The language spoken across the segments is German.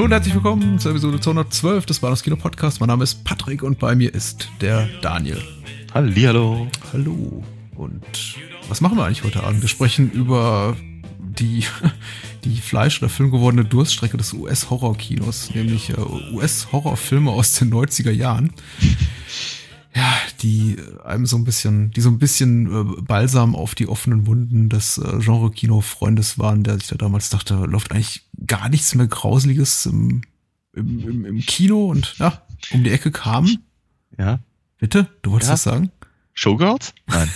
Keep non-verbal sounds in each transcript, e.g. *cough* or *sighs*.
Hallo und herzlich willkommen zur Episode 212 des Bahnhofs Kino Podcast. Mein Name ist Patrick und bei mir ist der Daniel. Hallihallo. Hallo. Und was machen wir eigentlich heute Abend? Wir sprechen über die, *laughs* die Fleisch- oder Film gewordene Durststrecke des US-Horrorkinos, nämlich äh, US-Horrorfilme aus den 90er Jahren. Die einem so ein bisschen, die so ein bisschen äh, Balsam auf die offenen Wunden des äh, Genre-Kino-Freundes waren, der sich da damals dachte, läuft eigentlich gar nichts mehr Grauseliges im, im, im, im Kino und ja, um die Ecke kam. Ja. Bitte? Du wolltest Ja. was sagen? Showgirls? Nein.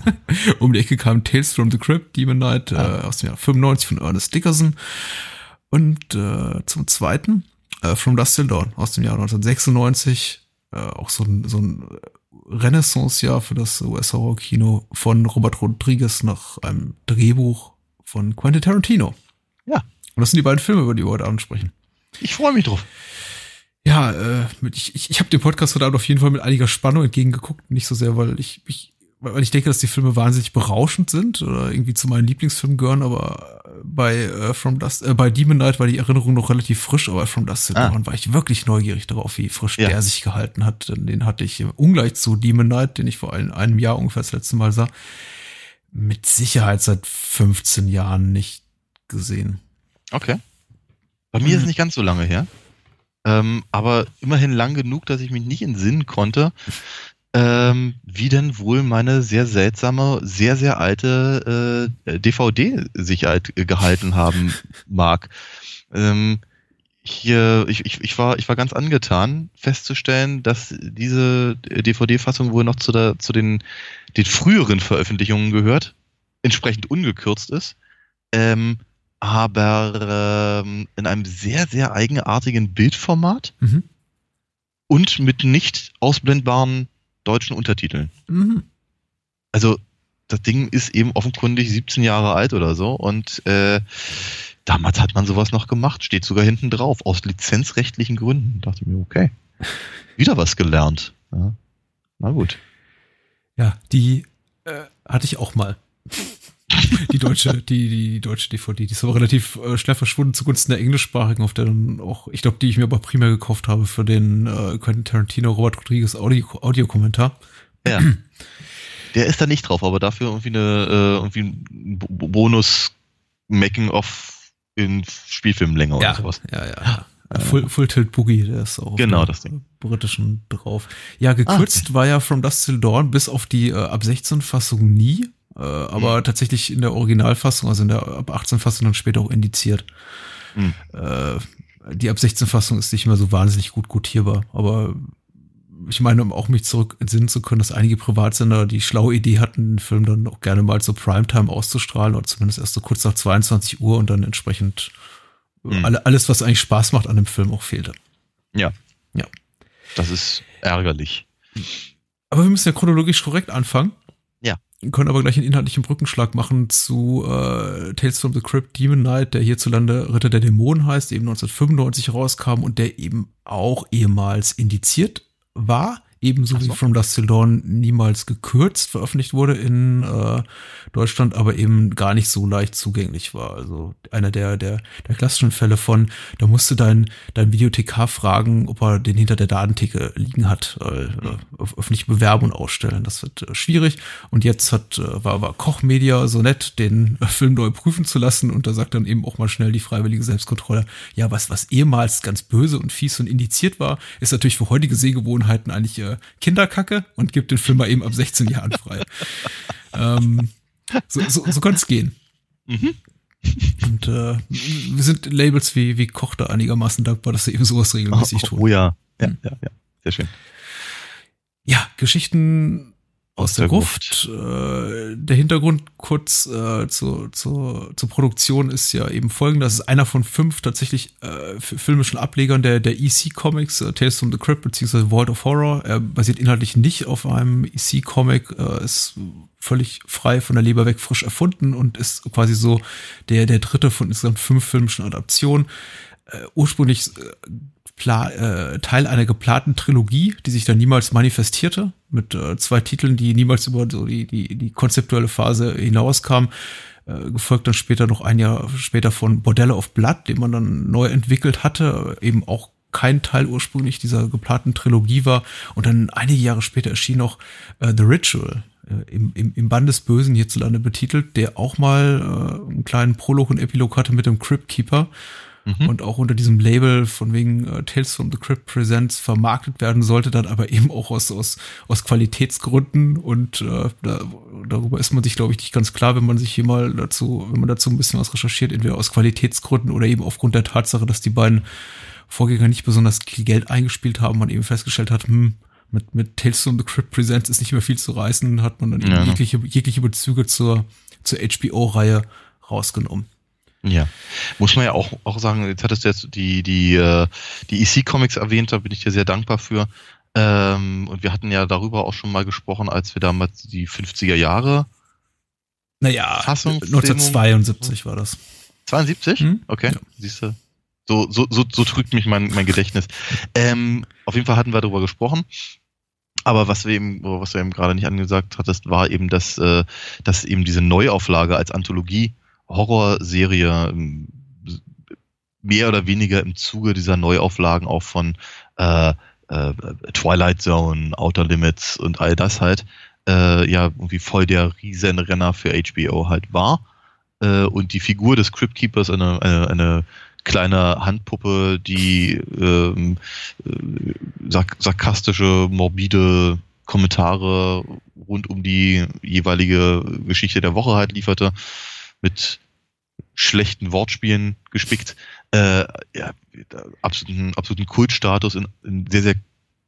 *laughs* um die Ecke kam Tales from the Crypt, Demon Knight Ah. äh, aus dem Jahr 95 von Ernest Dickerson. Und äh, zum zweiten äh, From Dust Till Dawn aus dem Jahr 1996. Äh, auch so ein, so ein Renaissance-Jahr für das US-Horror-Kino von Robert Rodriguez nach einem Drehbuch von Quentin Tarantino. Ja. Und das sind die beiden Filme, über die wir heute Abend sprechen. Ich freue mich drauf. Ja, äh, ich, ich, ich habe dem Podcast heute Abend auf jeden Fall mit einiger Spannung entgegengeguckt. Nicht so sehr, weil ich, ich, weil ich denke, dass die Filme wahnsinnig berauschend sind oder irgendwie zu meinen Lieblingsfilmen gehören, aber bei äh, From Dust, äh, bei Demon Knight war die Erinnerung noch relativ frisch, aber From Dust Ah. Dawn war ich wirklich neugierig darauf, wie frisch Ja. der sich gehalten hat. Denn Den hatte ich ungleich zu Demon Knight, den ich vor ein, einem Jahr ungefähr das letzte Mal sah, mit Sicherheit seit 15 Jahren nicht gesehen. Okay. Bei mir ist es *clears throat* nicht ganz so lange her. Ähm, aber immerhin lang genug, dass ich mich nicht entsinnen konnte, ähm, wie denn wohl meine sehr seltsame, sehr, sehr alte äh, DVD sich halt gehalten haben *laughs* mag. Ähm, hier, ich, ich, ich, war, ich war ganz angetan, festzustellen, dass diese DVD-Fassung wohl noch zu, der, zu den, den früheren Veröffentlichungen gehört, entsprechend ungekürzt ist, ähm, aber ähm, in einem sehr, sehr eigenartigen Bildformat Mhm. und mit nicht ausblendbaren deutschen Untertiteln. Mhm. Also das Ding ist eben offenkundig 17 Jahre alt oder so und äh, damals hat man sowas noch gemacht, steht sogar hinten drauf, aus lizenzrechtlichen Gründen. Dachte mir, okay, wieder was gelernt. Ja. Na gut. Ja, die äh, hatte ich auch mal. Die deutsche, die, die deutsche DVD, die ist aber relativ äh, schnell verschwunden zugunsten der englischsprachigen, auf der dann auch, ich glaube, die ich mir aber primär gekauft habe für den äh, Quentin Tarantino Robert Rodriguez Audio, Audiokommentar. Ja. Der ist da nicht drauf, aber dafür irgendwie eine äh, irgendwie ein Bo- Bonus Making-of in Spielfilmlänge oder sowas. ja, ja. ja. Full, Full Tilt Boogie, der ist auch Genau, das Ding. britischen drauf. Ja, gekürzt war ja From Dust Till Dawn bis auf die äh, ab 16 Fassung nie, äh, aber Mhm. tatsächlich in der Originalfassung, also in der ab 18 Fassung dann später auch indiziert. Mhm. Äh, die ab 16 Fassung ist nicht mehr so wahnsinnig gut gutierbar, aber ich meine, um auch mich zurück entsinnen zu können, dass einige Privatsender die schlaue Idee hatten, den Film dann auch gerne mal zur Primetime auszustrahlen oder zumindest erst so kurz nach 22 Uhr und dann entsprechend Mhm. alle, alles, was eigentlich Spaß macht an dem Film auch fehlte. Ja. Ja. Das ist ärgerlich. Aber wir müssen ja chronologisch korrekt anfangen. Können aber gleich einen inhaltlichen Brückenschlag machen zu äh, Tales from the Crypt Demon Knight, der hierzulande Ritter der Dämonen heißt, eben 1995 rauskam und der eben auch ehemals indiziert war, ebenso so. wie From Dust Till Dawn niemals gekürzt veröffentlicht wurde in äh, Deutschland, aber eben gar nicht so leicht zugänglich war. Also einer der, der, der klassischen Fälle von, da musste dein, dein Videothekar fragen, ob er den hinter der Datentheke liegen hat, äh, öf- öffentlich bewerben und ausstellen. Das wird äh, schwierig. Und jetzt hat, äh, war, war Koch Media so nett, den äh, Film neu prüfen zu lassen und da sagt dann eben auch mal schnell die freiwillige Selbstkontrolle, ja, was, was ehemals ganz böse und fies und indiziert war, ist natürlich für heutige Sehgewohnheiten eigentlich äh, Kinderkacke und gibt den Film mal eben ab 16 Jahren frei. ähm, so, so, so kann es gehen. Mhm. Und äh, wir sind Labels wie, wie Koch da einigermaßen dankbar, dass sie eben sowas regelmäßig *laughs* oh, tun. oh ja. Ja, Hm. ja, ja. Sehr schön. Ja, Geschichten aus, der, der, Gruft. Gruft. Äh, der Hintergrund kurz äh, zur, zur, zur Produktion ist ja eben folgender. Das ist einer von fünf tatsächlich äh, filmischen Ablegern der, der EC Comics, äh, Tales from the Crypt bzw. Vault of Horror. Er basiert inhaltlich nicht auf einem EC Comic, äh, ist völlig frei von der Leber weg frisch erfunden und ist quasi so der, der dritte von insgesamt fünf filmischen Adaptionen. Äh, ursprünglich äh, Teil einer geplanten Trilogie, die sich dann niemals manifestierte, mit äh, zwei Titeln, die niemals über so die, die, die konzeptuelle Phase hinauskam. Äh, gefolgt dann später noch ein Jahr später von Bordelle of Blood, den man dann neu entwickelt hatte, eben auch kein Teil ursprünglich dieser geplanten Trilogie war. Und dann einige Jahre später erschien noch äh, The Ritual, äh, im, im, im Band des Bösen hierzulande betitelt, der auch mal äh, einen kleinen Prolog und Epilog hatte mit dem Crypt Keeper mhm. und auch unter diesem Label von wegen äh, Tales from the Crypt Presents vermarktet werden sollte, dann aber *laughs* eben auch aus, aus, aus Qualitätsgründen und äh, da, darüber ist man sich, glaube ich, nicht ganz klar, wenn man sich hier mal dazu, wenn man dazu ein bisschen was recherchiert, entweder aus Qualitätsgründen oder eben aufgrund der Tatsache, dass die beiden Vorgänger nicht besonders viel Geld eingespielt haben, man eben festgestellt hat, hm, mit, mit Tales from the Crypt Presents ist nicht mehr viel zu reißen, hat man dann ja, jegliche, jegliche Bezüge zur, zur HBO-Reihe rausgenommen. Ja, muss man ja auch, auch sagen, jetzt hattest du jetzt die, die, äh, die EC-Comics erwähnt, da bin ich dir sehr dankbar für. Ähm, und wir hatten ja darüber auch schon mal gesprochen, als wir damals die 50er Jahre naja, Fassung 1972 war das. 72? Hm? Okay, ja. siehst du. So, so, so, so trügt mich mein, mein Gedächtnis. Ähm, auf jeden Fall hatten wir darüber gesprochen. Aber was wir eben, was du eben gerade nicht angesagt hattest, war eben, dass, äh, dass eben diese Neuauflage als Anthologie Horrorserie ähm, mehr oder weniger im Zuge dieser Neuauflagen auch von äh, äh, Twilight Zone, Outer Limits und all das halt äh, ja irgendwie voll der Riesenrenner für HBO halt war. Äh, und die Figur des Crypt Keepers, eine, eine, eine kleine Handpuppe, die ähm, äh, sark sarkastische, morbide Kommentare rund um die jeweilige Geschichte der Woche halt lieferte mit schlechten Wortspielen gespickt, äh, ja, absoluten, absoluten Kultstatus in, in sehr, sehr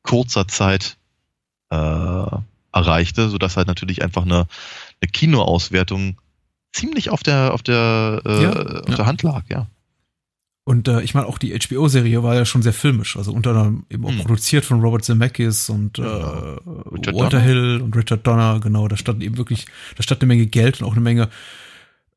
kurzer Zeit äh, erreichte, sodass halt natürlich einfach eine, eine Kinoauswertung ziemlich auf der, auf der, äh, ja, auf ja. der Hand lag, ja. Und äh, ich meine, auch die HBO-Serie war ja schon sehr filmisch, also unter anderem eben auch hm. produziert von Robert Zemeckis und äh, Walter Donner. Hill und Richard Donner, genau, da stand eben wirklich, da stand eine Menge Geld und auch eine Menge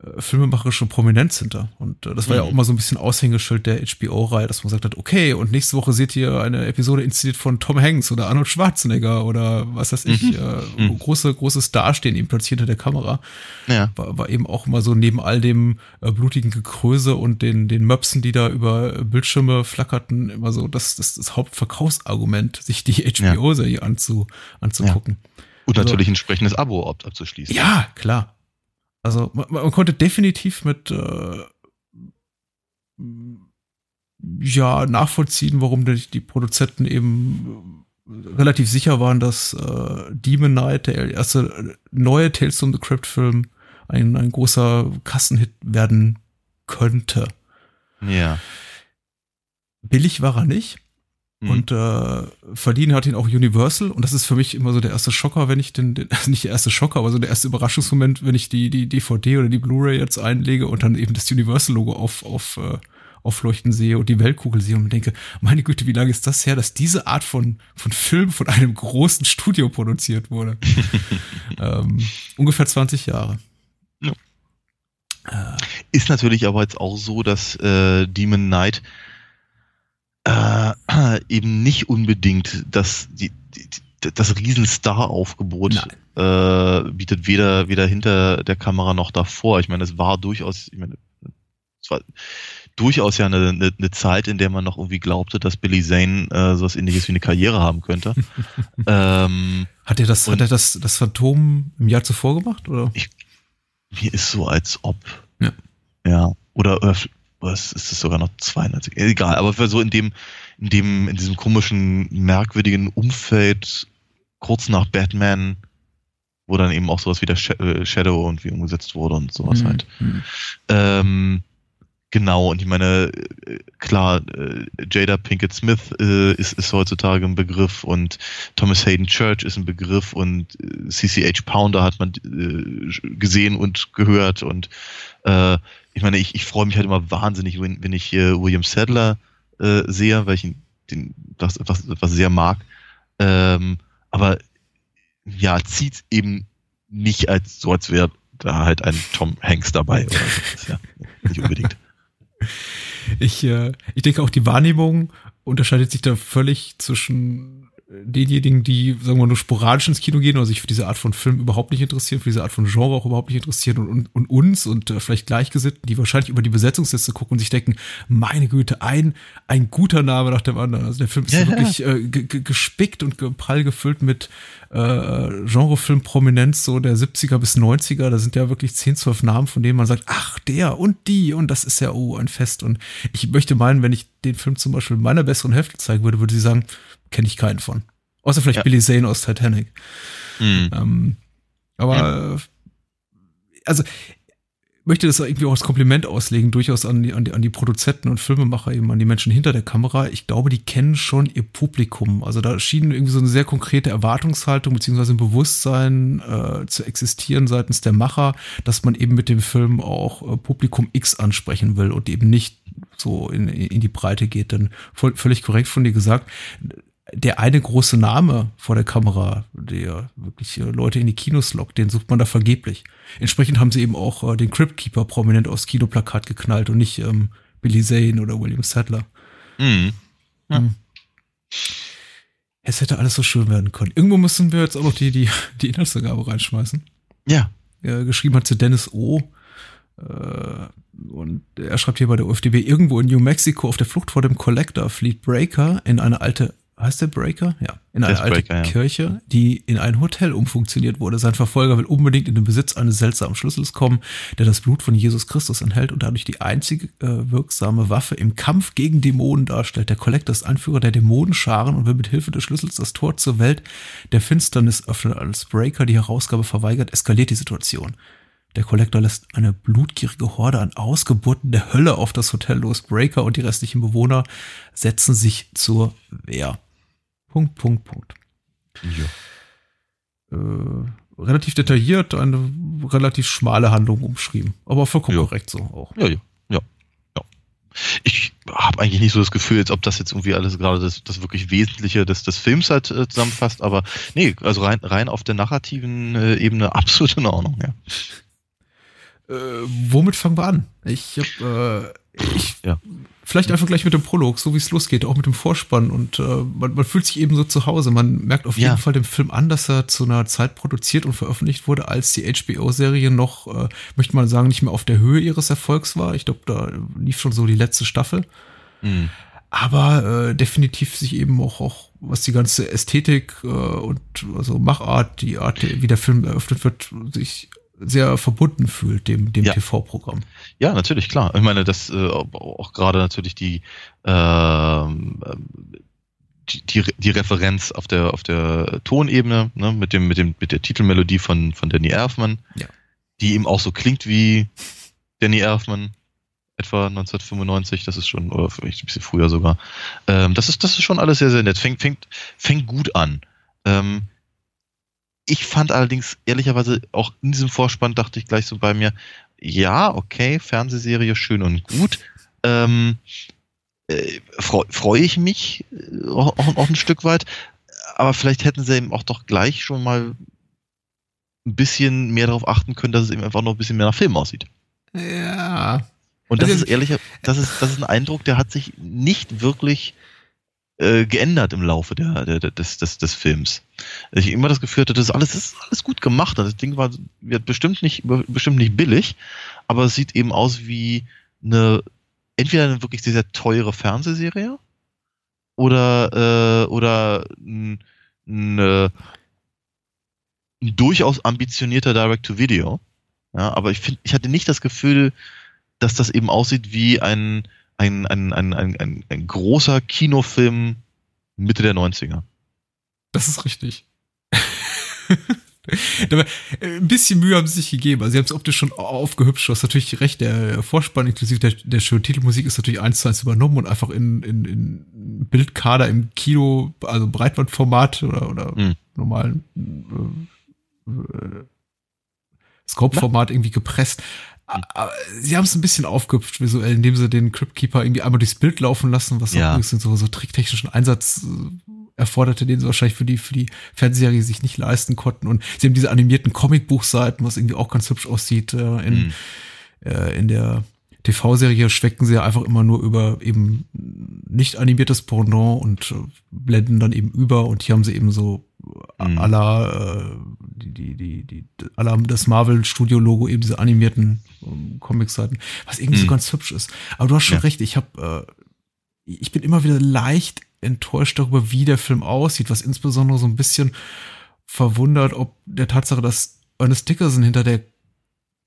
äh, filmemacherische Prominenz hinter. Und äh, das war mhm. ja auch immer so ein bisschen Aushängeschild der HBO-Reihe, dass man gesagt hat, okay, und nächste Woche seht ihr eine Episode inszeniert von Tom Hanks oder Arnold Schwarzenegger oder was weiß ich, mhm. äh, mhm. große, große Stars stehen eben platziert hinter der Kamera. Ja. War, war eben auch immer so neben all dem äh, blutigen Gekröse und den, den Möpsen, die da über Bildschirme flackerten, immer so das, das, das Hauptverkaufsargument, sich die HBO-Serie ja. anzu, anzugucken. Ja. Und also, natürlich ein entsprechendes Abo abzuschließen. Ja, klar. Also man, man konnte definitiv mit äh, ja nachvollziehen, warum die, die Produzenten eben relativ sicher waren, dass äh, Demon Knight, der erste neue Tales from the Crypt Film, ein, ein großer Kassenhit werden könnte. Ja. Billig war er nicht. Mhm. Und äh, verliehen hat ihn auch Universal. Und das ist für mich immer so der erste Schocker, wenn ich den, den *laughs* also nicht der erste Schocker, aber so der erste Überraschungsmoment, wenn ich die, die DVD oder die Blu-ray jetzt einlege und dann eben das Universal-Logo auf, auf, äh, aufleuchten sehe und die Weltkugel sehe und mir denke, meine Güte, wie lange ist das her, dass diese Art von, von Film von einem großen Studio produziert wurde? *laughs* ähm, ungefähr 20 Jahre. Ja. Äh, ist natürlich aber jetzt auch so, dass äh, Demon Knight äh, *clears throat* eben nicht unbedingt das, die, die, das Riesenstar-Aufgebot äh, bietet weder, weder hinter der Kamera noch davor. Ich meine, es war durchaus, ich meine, es war durchaus ja eine, eine, eine Zeit, in der man noch irgendwie glaubte, dass Billy Zane äh, sowas ähnliches wie eine Karriere haben könnte. *laughs* ähm, hat er das, hat er das, das Phantom im Jahr zuvor gemacht, oder? Ich, mir ist so, als ob. Ja. Ja. Oder, oder was ist es sogar noch 92? Egal, aber so in dem, in dem, in diesem komischen, merkwürdigen Umfeld, kurz nach Batman, wo dann eben auch sowas wie der äh, Shadow irgendwie umgesetzt wurde und sowas mhm. halt. Ähm, Genau, und ich meine, äh, klar, äh, Jada Pinkett Smith äh, ist, ist heutzutage ein Begriff und Thomas Hayden Church ist ein Begriff und CCH Pounder hat man gesehen und gehört und äh, ich meine, ich, ich freue mich halt immer wahnsinnig, wenn, wenn ich äh, William Sadler äh, sehe, weil ich ihn den, was, was, was sehr mag. Ähm, aber ja, zieht eben nicht als so, als wäre da halt ein Tom Hanks dabei oder so. Ja, nicht unbedingt. Ich, äh, ich denke auch die Wahrnehmung unterscheidet sich da völlig zwischen denjenigen, die, sagen wir, nur sporadisch ins Kino gehen oder sich für diese Art von Film überhaupt nicht interessieren, für diese Art von Genre auch überhaupt nicht interessieren und, und, und uns und äh, vielleicht Gleichgesinnten, die wahrscheinlich über die Besetzungsliste gucken und sich denken, meine Güte, ein, ein guter Name nach dem anderen. Also der Film ist ja, wirklich ja. Äh, gespickt und prall gefüllt mit äh, Genrefilm-Prominenz so der 70er bis 90er. Da sind ja wirklich 10, 12 Namen, von denen man sagt, ach, der und die und das ist ja, oh, ein Fest. Und ich möchte meinen, wenn ich den Film zum Beispiel meiner besseren Hälfte zeigen würde, würde sie sagen, kenne ich keinen von. Außer vielleicht ja. Billy Zane aus Titanic. Mhm. Ähm, aber ja. also möchte das irgendwie auch als Kompliment auslegen, durchaus an die, an die, an die Produzenten und Filmemacher, eben an die Menschen hinter der Kamera. Ich glaube, die kennen schon ihr Publikum. Also da schien irgendwie so eine sehr konkrete Erwartungshaltung beziehungsweise ein Bewusstsein äh, zu existieren seitens der Macher, dass man eben mit dem Film auch äh, Publikum X ansprechen will und eben nicht so in, in die Breite geht. Denn voll, völlig korrekt von dir gesagt, der eine große Name vor der Kamera, der wirklich Leute in die Kinos lockt, den sucht man da vergeblich. Entsprechend haben sie eben auch äh, den Crypt Keeper prominent aufs Kinoplakat geknallt und nicht ähm, Billy Zane oder William Sadler. Mhm. Ja. Hm. Es hätte alles so schön werden können. Irgendwo müssen wir jetzt auch noch die, die, die Inhaltsangabe reinschmeißen. Ja. Er geschrieben hat zu Dennis O. Äh, und er schreibt hier bei der UFDB, irgendwo in New Mexico auf der Flucht vor dem Collector flieht Breaker in eine alte heißt der Breaker? Ja. In eine alte Breaker, Kirche, ja. die in ein Hotel umfunktioniert wurde. Sein Verfolger will unbedingt in den Besitz eines seltsamen Schlüssels kommen, der das Blut von Jesus Christus enthält und dadurch die einzige äh, wirksame Waffe im Kampf gegen Dämonen darstellt. Der Collector ist Anführer der Dämonenscharen und will mit Hilfe des Schlüssels das Tor zur Welt der Finsternis öffnen. Als Breaker die Herausgabe verweigert, eskaliert die Situation. Der Kollektor lässt eine blutgierige Horde an Ausgeburten der Hölle auf das Hotel los. Breaker und die restlichen Bewohner setzen sich zur Wehr. Punkt, Punkt, Punkt. Ja. Äh, relativ detailliert, eine relativ schmale Handlung umschrieben. Aber vollkommen ja. korrekt so auch. Ja, ja, ja. ja. Ich habe eigentlich nicht so das Gefühl, als ob das jetzt irgendwie alles gerade das, das wirklich Wesentliche des, des Films halt äh, zusammenfasst, aber nee, also rein, rein auf der narrativen äh, Ebene *laughs* absolut in Ordnung, ja. Äh, womit fangen wir an? Ich habe äh, ich, ja. Vielleicht einfach gleich mit dem Prolog, so wie es losgeht, auch mit dem Vorspann. Und äh, man, man fühlt sich eben so zu Hause. Man merkt auf jeden ja. Fall dem Film an, dass er zu einer Zeit produziert und veröffentlicht wurde, als die HBO-Serie noch, äh, möchte man sagen, nicht mehr auf der Höhe ihres Erfolgs war. Ich glaube, da lief schon so die letzte Staffel. Mhm. Aber äh, definitiv sich eben auch, auch was die ganze Ästhetik äh, und also Machart, die Art, wie der Film eröffnet wird, sich sehr verbunden fühlt, dem, dem ja. TV-Programm. Ja, natürlich, klar. Ich meine, das äh, auch gerade natürlich die, äh, die, die, Referenz auf der, auf der Tonebene, ne, mit dem, mit dem, mit der Titelmelodie von, von Danny Elfman, ja. die eben auch so klingt wie Danny Elfman, etwa 1995, das ist schon, oder vielleicht ein bisschen früher sogar. Ähm, das ist, das ist schon alles sehr, sehr nett. Fängt, fängt, fängt gut an. Ähm, ich fand allerdings ehrlicherweise auch in diesem Vorspann dachte ich gleich so bei mir, ja, okay, Fernsehserie schön und gut. Ähm, äh, Freue freu ich mich äh, auch, auch ein Stück weit, aber vielleicht hätten sie eben auch doch gleich schon mal ein bisschen mehr darauf achten können, dass es eben einfach noch ein bisschen mehr nach Film aussieht. Ja. Und das also, ist ehrlich, das ist, das ist ein Eindruck, der hat sich nicht wirklich äh, geändert im Laufe der, der, des, des, des Films. Ich immer das Gefühl hatte, das ist alles, das ist alles gut gemacht. Das Ding war wird bestimmt nicht, bestimmt nicht billig, aber es sieht eben aus wie eine, entweder eine wirklich sehr, sehr teure Fernsehserie oder, äh, oder ein, ein, ein durchaus ambitionierter Direct-to-Video. Ja, aber ich finde, ich hatte nicht das Gefühl, dass das eben aussieht wie ein, ein, ein, ein, ein, ein, ein großer Kinofilm Mitte der 90er. Das ist richtig. *laughs* Ein bisschen Mühe haben sie sich gegeben. Also sie haben es optisch schon aufgehübscht. Du hast natürlich recht, der Vorspann inklusive der, der schönen Titelmusik ist natürlich eins zu eins übernommen und einfach in, in, in Bildkader im Kino, also Breitbandformat oder, oder mhm. normalen äh, äh, Scope-Format irgendwie gepresst. Aber sie haben es ein bisschen aufgehüpft visuell, indem sie den Cryptkeeper irgendwie einmal durchs Bild laufen lassen, was ja. auch so, so tricktechnischen Einsatz äh, erforderte, den sie wahrscheinlich für die, für die Fernsehserie sich nicht leisten konnten. Und sie haben diese animierten Comicbuchseiten, was irgendwie auch ganz hübsch aussieht, äh, in, mhm. äh, in der TV-Serie schwecken sie ja einfach immer nur über eben nicht animiertes Pendant und äh, blenden dann eben über und hier haben sie eben so mhm. aller äh, die, die, die, die, aller das Marvel-Studio-Logo, eben diese animierten ähm, Comic-Seiten, was irgendwie mhm. so ganz hübsch ist. Aber du hast schon ja. recht, ich habe äh, ich bin immer wieder leicht enttäuscht darüber, wie der Film aussieht, was insbesondere so ein bisschen verwundert, ob der Tatsache, dass Ernest Dickerson hinter der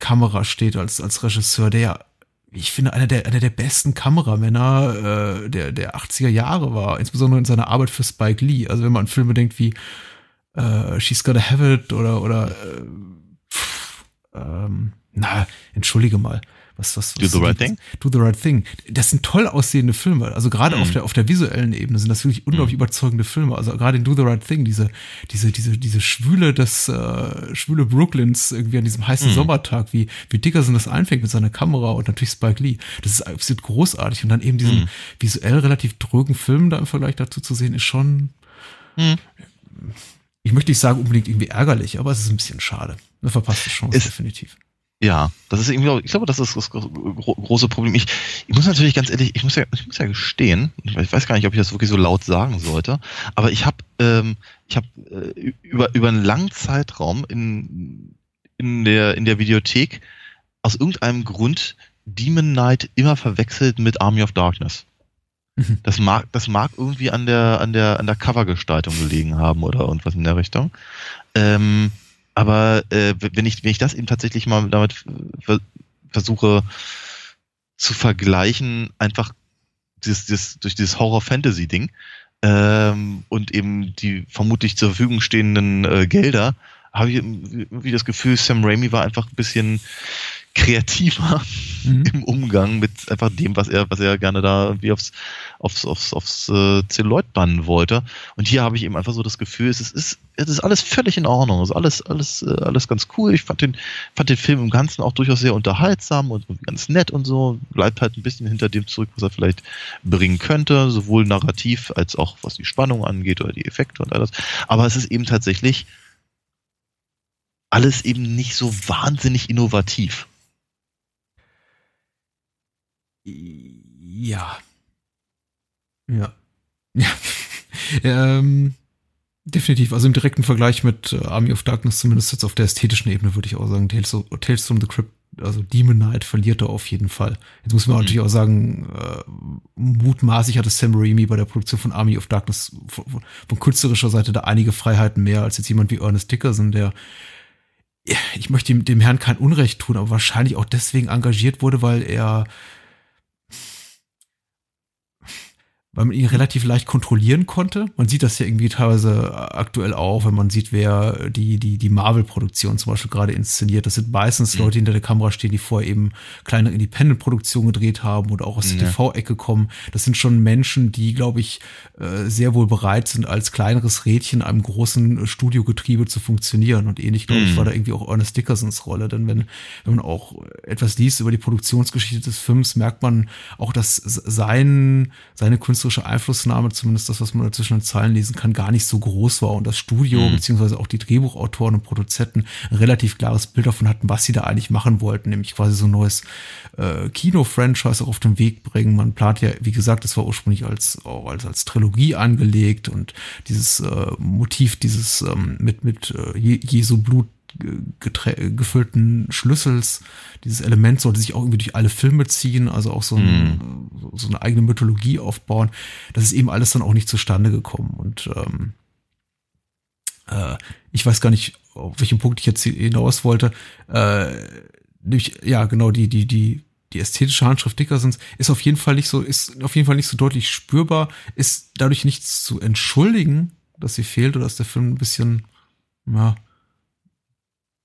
Kamera steht als, als Regisseur, der ja, ich finde, einer der, einer der besten Kameramänner äh, der, der 80er Jahre war, insbesondere in seiner Arbeit für Spike Lee. Also wenn man an Filme denkt wie äh, She's Gotta Have It oder, oder äh, pff, ähm, na, entschuldige mal was, was, was Do the Right Thing? Do the Right Thing. Das sind toll aussehende Filme. Also gerade mhm. auf der, auf der visuellen Ebene sind das wirklich unglaublich mhm. überzeugende Filme. Also gerade in Do the Right Thing, diese, diese, diese, diese Schwüle des, äh, Schwüle Brooklyns irgendwie an diesem heißen mhm. Sommertag, wie, wie Dickerson das einfängt mit seiner Kamera und natürlich Spike Lee. Das ist absolut großartig. Und dann eben diesen mhm. visuell relativ drögen Film da im Vergleich dazu zu sehen, ist schon, mhm. ich möchte nicht sagen unbedingt irgendwie ärgerlich, aber es ist ein bisschen schade. Eine verpasste Chance, ist, definitiv. Ja, das ist irgendwie, ich glaube, das ist das große Problem. Ich, ich muss natürlich ganz ehrlich, ich muss ja, ich muss ja gestehen, ich weiß gar nicht, ob ich das wirklich so laut sagen sollte, aber ich habe, ähm, ich habe äh, über über einen langen Zeitraum in in der in der Videothek aus irgendeinem Grund Demon Knight immer verwechselt mit Army of Darkness. Mhm. Das mag, das mag irgendwie an der an der an der Covergestaltung gelegen haben oder irgendwas in der Richtung. Ähm, aber äh, wenn ich wenn ich das eben tatsächlich mal damit versuche zu vergleichen, einfach dieses, dieses, durch dieses Horror-Fantasy-Ding ähm, und eben die vermutlich zur Verfügung stehenden äh, Gelder, habe ich irgendwie das Gefühl, Sam Raimi war einfach ein bisschen kreativer mhm. im Umgang mit einfach dem, was er, was er gerne da irgendwie aufs, aufs, aufs, aufs äh, Zelluloid bannen wollte. Und hier habe ich eben einfach so das Gefühl, es ist, es ist alles völlig in Ordnung. Es ist alles, alles, äh, alles ganz cool. Ich fand den, fand den Film im Ganzen auch durchaus sehr unterhaltsam und ganz nett und so. Bleibt halt ein bisschen hinter dem zurück, was er vielleicht bringen könnte, sowohl narrativ als auch was die Spannung angeht oder die Effekte und alles. Aber es ist eben tatsächlich alles eben nicht so wahnsinnig innovativ. Ja. Ja. Ja. *laughs* ähm, definitiv. Also im direkten Vergleich mit äh, Army of Darkness, zumindest jetzt auf der ästhetischen Ebene, würde ich auch sagen, Tales, of, Tales from the Crypt, also Demon Knight verliert er auf jeden Fall. Jetzt muss man mhm. natürlich auch sagen, äh, mutmaßlich hatte Sam Raimi bei der Produktion von Army of Darkness von, von künstlerischer Seite da einige Freiheiten mehr als jetzt jemand wie Ernest Dickerson, der ich möchte dem, dem Herrn kein Unrecht tun, aber wahrscheinlich auch deswegen engagiert wurde, weil er weil man ihn relativ leicht kontrollieren konnte. Man sieht das ja irgendwie teilweise aktuell auch, wenn man sieht, wer die, die, die Marvel-Produktion zum Beispiel gerade inszeniert. Das sind meistens mhm. Leute, die hinter der Kamera stehen, die vorher eben kleine Independent-Produktionen gedreht haben oder auch aus der ja. TV-Ecke kommen. Das sind schon Menschen, die, glaube ich, äh, sehr wohl bereit sind, als kleineres Rädchen in einem großen Studiogetriebe zu funktionieren. Und ähnlich, glaube ich, mhm. war da irgendwie auch Ernest Dickersons Rolle. Denn wenn, wenn man auch etwas liest über die Produktionsgeschichte des Films, merkt man auch, dass sein, seine künstlerische künstlerische Einflussnahme, zumindest das, was man zwischen den Zeilen lesen kann, gar nicht so groß war und das Studio mhm. beziehungsweise auch die Drehbuchautoren und Produzenten ein relativ klares Bild davon hatten, was sie da eigentlich machen wollten, nämlich quasi so ein neues äh, Kino-Franchise auch auf den Weg bringen. Man plant ja, wie gesagt, das war ursprünglich als auch als, als Trilogie angelegt und dieses äh, Motiv, dieses ähm, mit mit äh, Jesu Blut gefüllten Schlüssels. Dieses Element sollte sich auch irgendwie durch alle Filme ziehen, also auch so, ein, mm. so eine eigene Mythologie aufbauen. Das ist eben alles dann auch nicht zustande gekommen. Und ähm, äh, ich weiß gar nicht, auf welchen Punkt ich jetzt hinaus wollte. Äh, nämlich, ja, genau, die, die, die, die ästhetische Handschrift Dickersons ist auf jeden Fall nicht so, ist auf jeden Fall nicht so deutlich spürbar, ist dadurch nichts zu entschuldigen, dass sie fehlt oder dass der Film ein bisschen, ja,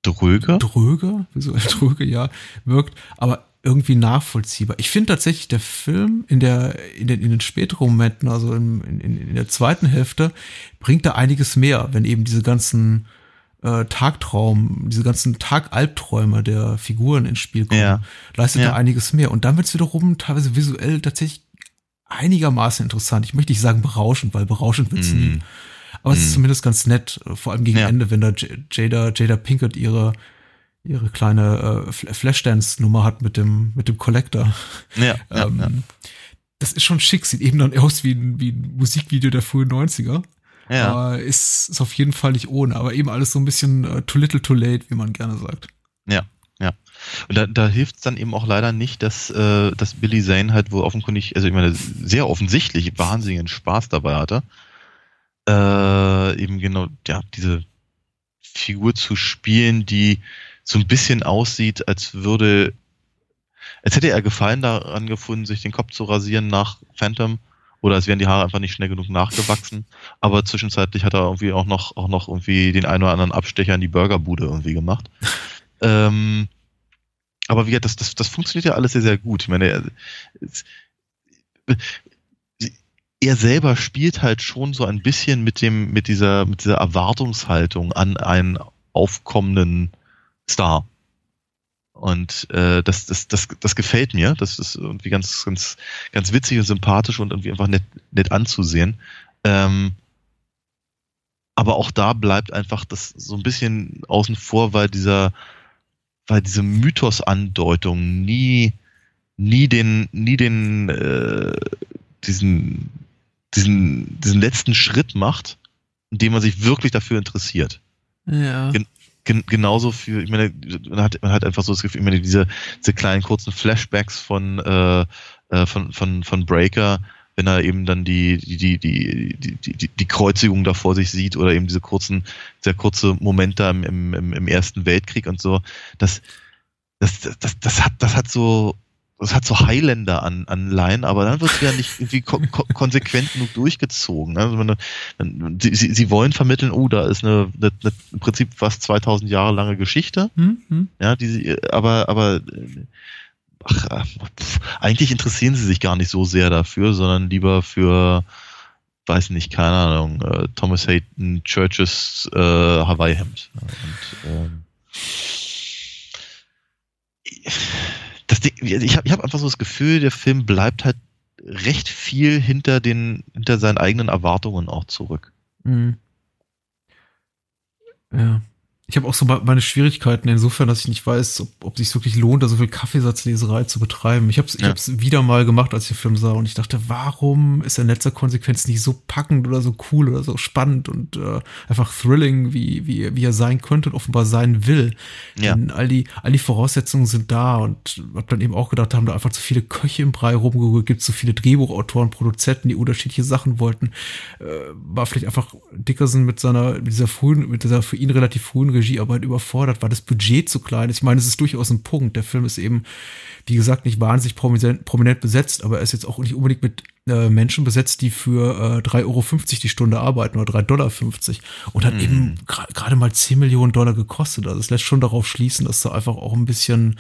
dröge. Dröge, visuell dröge, ja, wirkt, aber irgendwie nachvollziehbar. Ich finde tatsächlich, der Film in der, in den, in den späteren Momenten, also in, in, in der zweiten Hälfte, bringt da einiges mehr, wenn eben diese ganzen äh, Tagtraum, diese ganzen Tagalbträume der Figuren ins Spiel kommen, Ja. leistet Ja. da einiges mehr. Und dann wird es wiederum teilweise visuell tatsächlich einigermaßen interessant. Ich möchte nicht sagen berauschend, weil berauschend wird's nie. Mm. Aber es ist Mm. zumindest ganz nett, äh, vor allem gegen Ja. Ende, wenn da Jada, Jada Pinkett ihre, ihre kleine äh, Fl- Flashdance-Nummer hat mit dem, mit dem Collector. Ja, ja, *laughs* ähm, ja. Das ist schon schick, sieht eben dann aus wie ein, wie ein Musikvideo der frühen 90er. ja. Aber ist, ist auf jeden Fall nicht ohne, aber eben alles so ein bisschen äh, too little too late, wie man gerne sagt. Und da, da hilft es dann eben auch leider nicht, dass, äh, dass Billy Zane halt wohl offenkundig, also ich meine, sehr offensichtlich wahnsinnigen Spaß dabei hatte. Äh, eben genau, ja, diese Figur zu spielen, die so ein bisschen aussieht, als würde, als hätte er Gefallen daran gefunden, sich den Kopf zu rasieren nach Phantom. Oder als wären die Haare einfach nicht schnell genug nachgewachsen. Aber zwischenzeitlich hat er irgendwie auch noch, auch noch irgendwie den einen oder anderen Abstecher in die Burgerbude irgendwie gemacht. *laughs* ähm, aber wie gesagt, das, das, das funktioniert ja alles sehr, sehr gut. Ich meine, es- er selber spielt halt schon so ein bisschen mit dem, mit dieser, mit dieser Erwartungshaltung an einen aufkommenden Star. Und äh, das, das, das, das gefällt mir. Das ist irgendwie ganz, ganz, ganz witzig und sympathisch und irgendwie einfach nett, nett anzusehen. Ähm, aber auch da bleibt einfach das so ein bisschen außen vor, weil dieser, weil diese Mythos-Andeutung nie, nie den, nie den, äh, diesen, diesen, diesen letzten Schritt macht, indem man sich wirklich dafür interessiert. Ja. Gen gen genauso für, ich meine, man hat, man hat einfach so das Gefühl, ich meine, diese, diese kleinen kurzen Flashbacks von, äh, äh, von, von, von Breaker, wenn er eben dann die, die, die, die, die, die, die Kreuzigung da vor sich sieht oder eben diese kurzen, sehr kurze Moment da im, im, im Ersten Weltkrieg und so, das, das, das, das, das hat, das hat so, das hat so Highlander an, an Line, aber dann wird es ja nicht irgendwie ko ko konsequent genug durchgezogen. Also man, man, sie, sie wollen vermitteln, oh, da ist eine, eine, eine im Prinzip fast 2000 Jahre lange Geschichte, Hm, hm. ja, die sie, aber, aber äh, ach, äh, pf, eigentlich interessieren sie sich gar nicht so sehr dafür, sondern lieber für, weiß nicht, keine Ahnung, äh, Thomas Hayton Churches äh, Hawaii-Hemd. Und, ähm, das Ding, ich habe ich hab einfach so das Gefühl, der Film bleibt halt recht viel hinter den, hinter seinen eigenen Erwartungen auch zurück. Mhm. Ja. Ich habe auch so meine Schwierigkeiten insofern, dass ich nicht weiß, ob, ob sich wirklich lohnt, da so viel Kaffeesatzleserei zu betreiben. Ich habe es Ja. wieder mal gemacht, als ich den Film sah und ich dachte, warum ist er in letzter Konsequenz nicht so packend oder so cool oder so spannend und äh, einfach thrilling, wie, wie, wie er sein könnte und offenbar sein will. Ja. Denn all die, all die Voraussetzungen sind da und hab dann eben auch gedacht, da haben da einfach zu viele Köche im Brei rumgeholt, gibt zu viele Drehbuchautoren, Produzenten, die unterschiedliche Sachen wollten. Äh, war vielleicht einfach Dickerson mit seiner, mit dieser frühen, mit dieser für ihn relativ frühen Regiearbeit überfordert, war das Budget zu klein. Ich meine, es ist durchaus ein Punkt. Der Film ist eben, wie gesagt, nicht wahnsinnig prominent, prominent besetzt, aber er ist jetzt auch nicht unbedingt mit äh, Menschen besetzt, die für äh, 3,50 Euro die Stunde arbeiten oder 3,50 Dollar und hat Mhm. eben gra- gerade mal 10 Millionen Dollar gekostet. Also es lässt schon darauf schließen, dass da einfach auch ein bisschen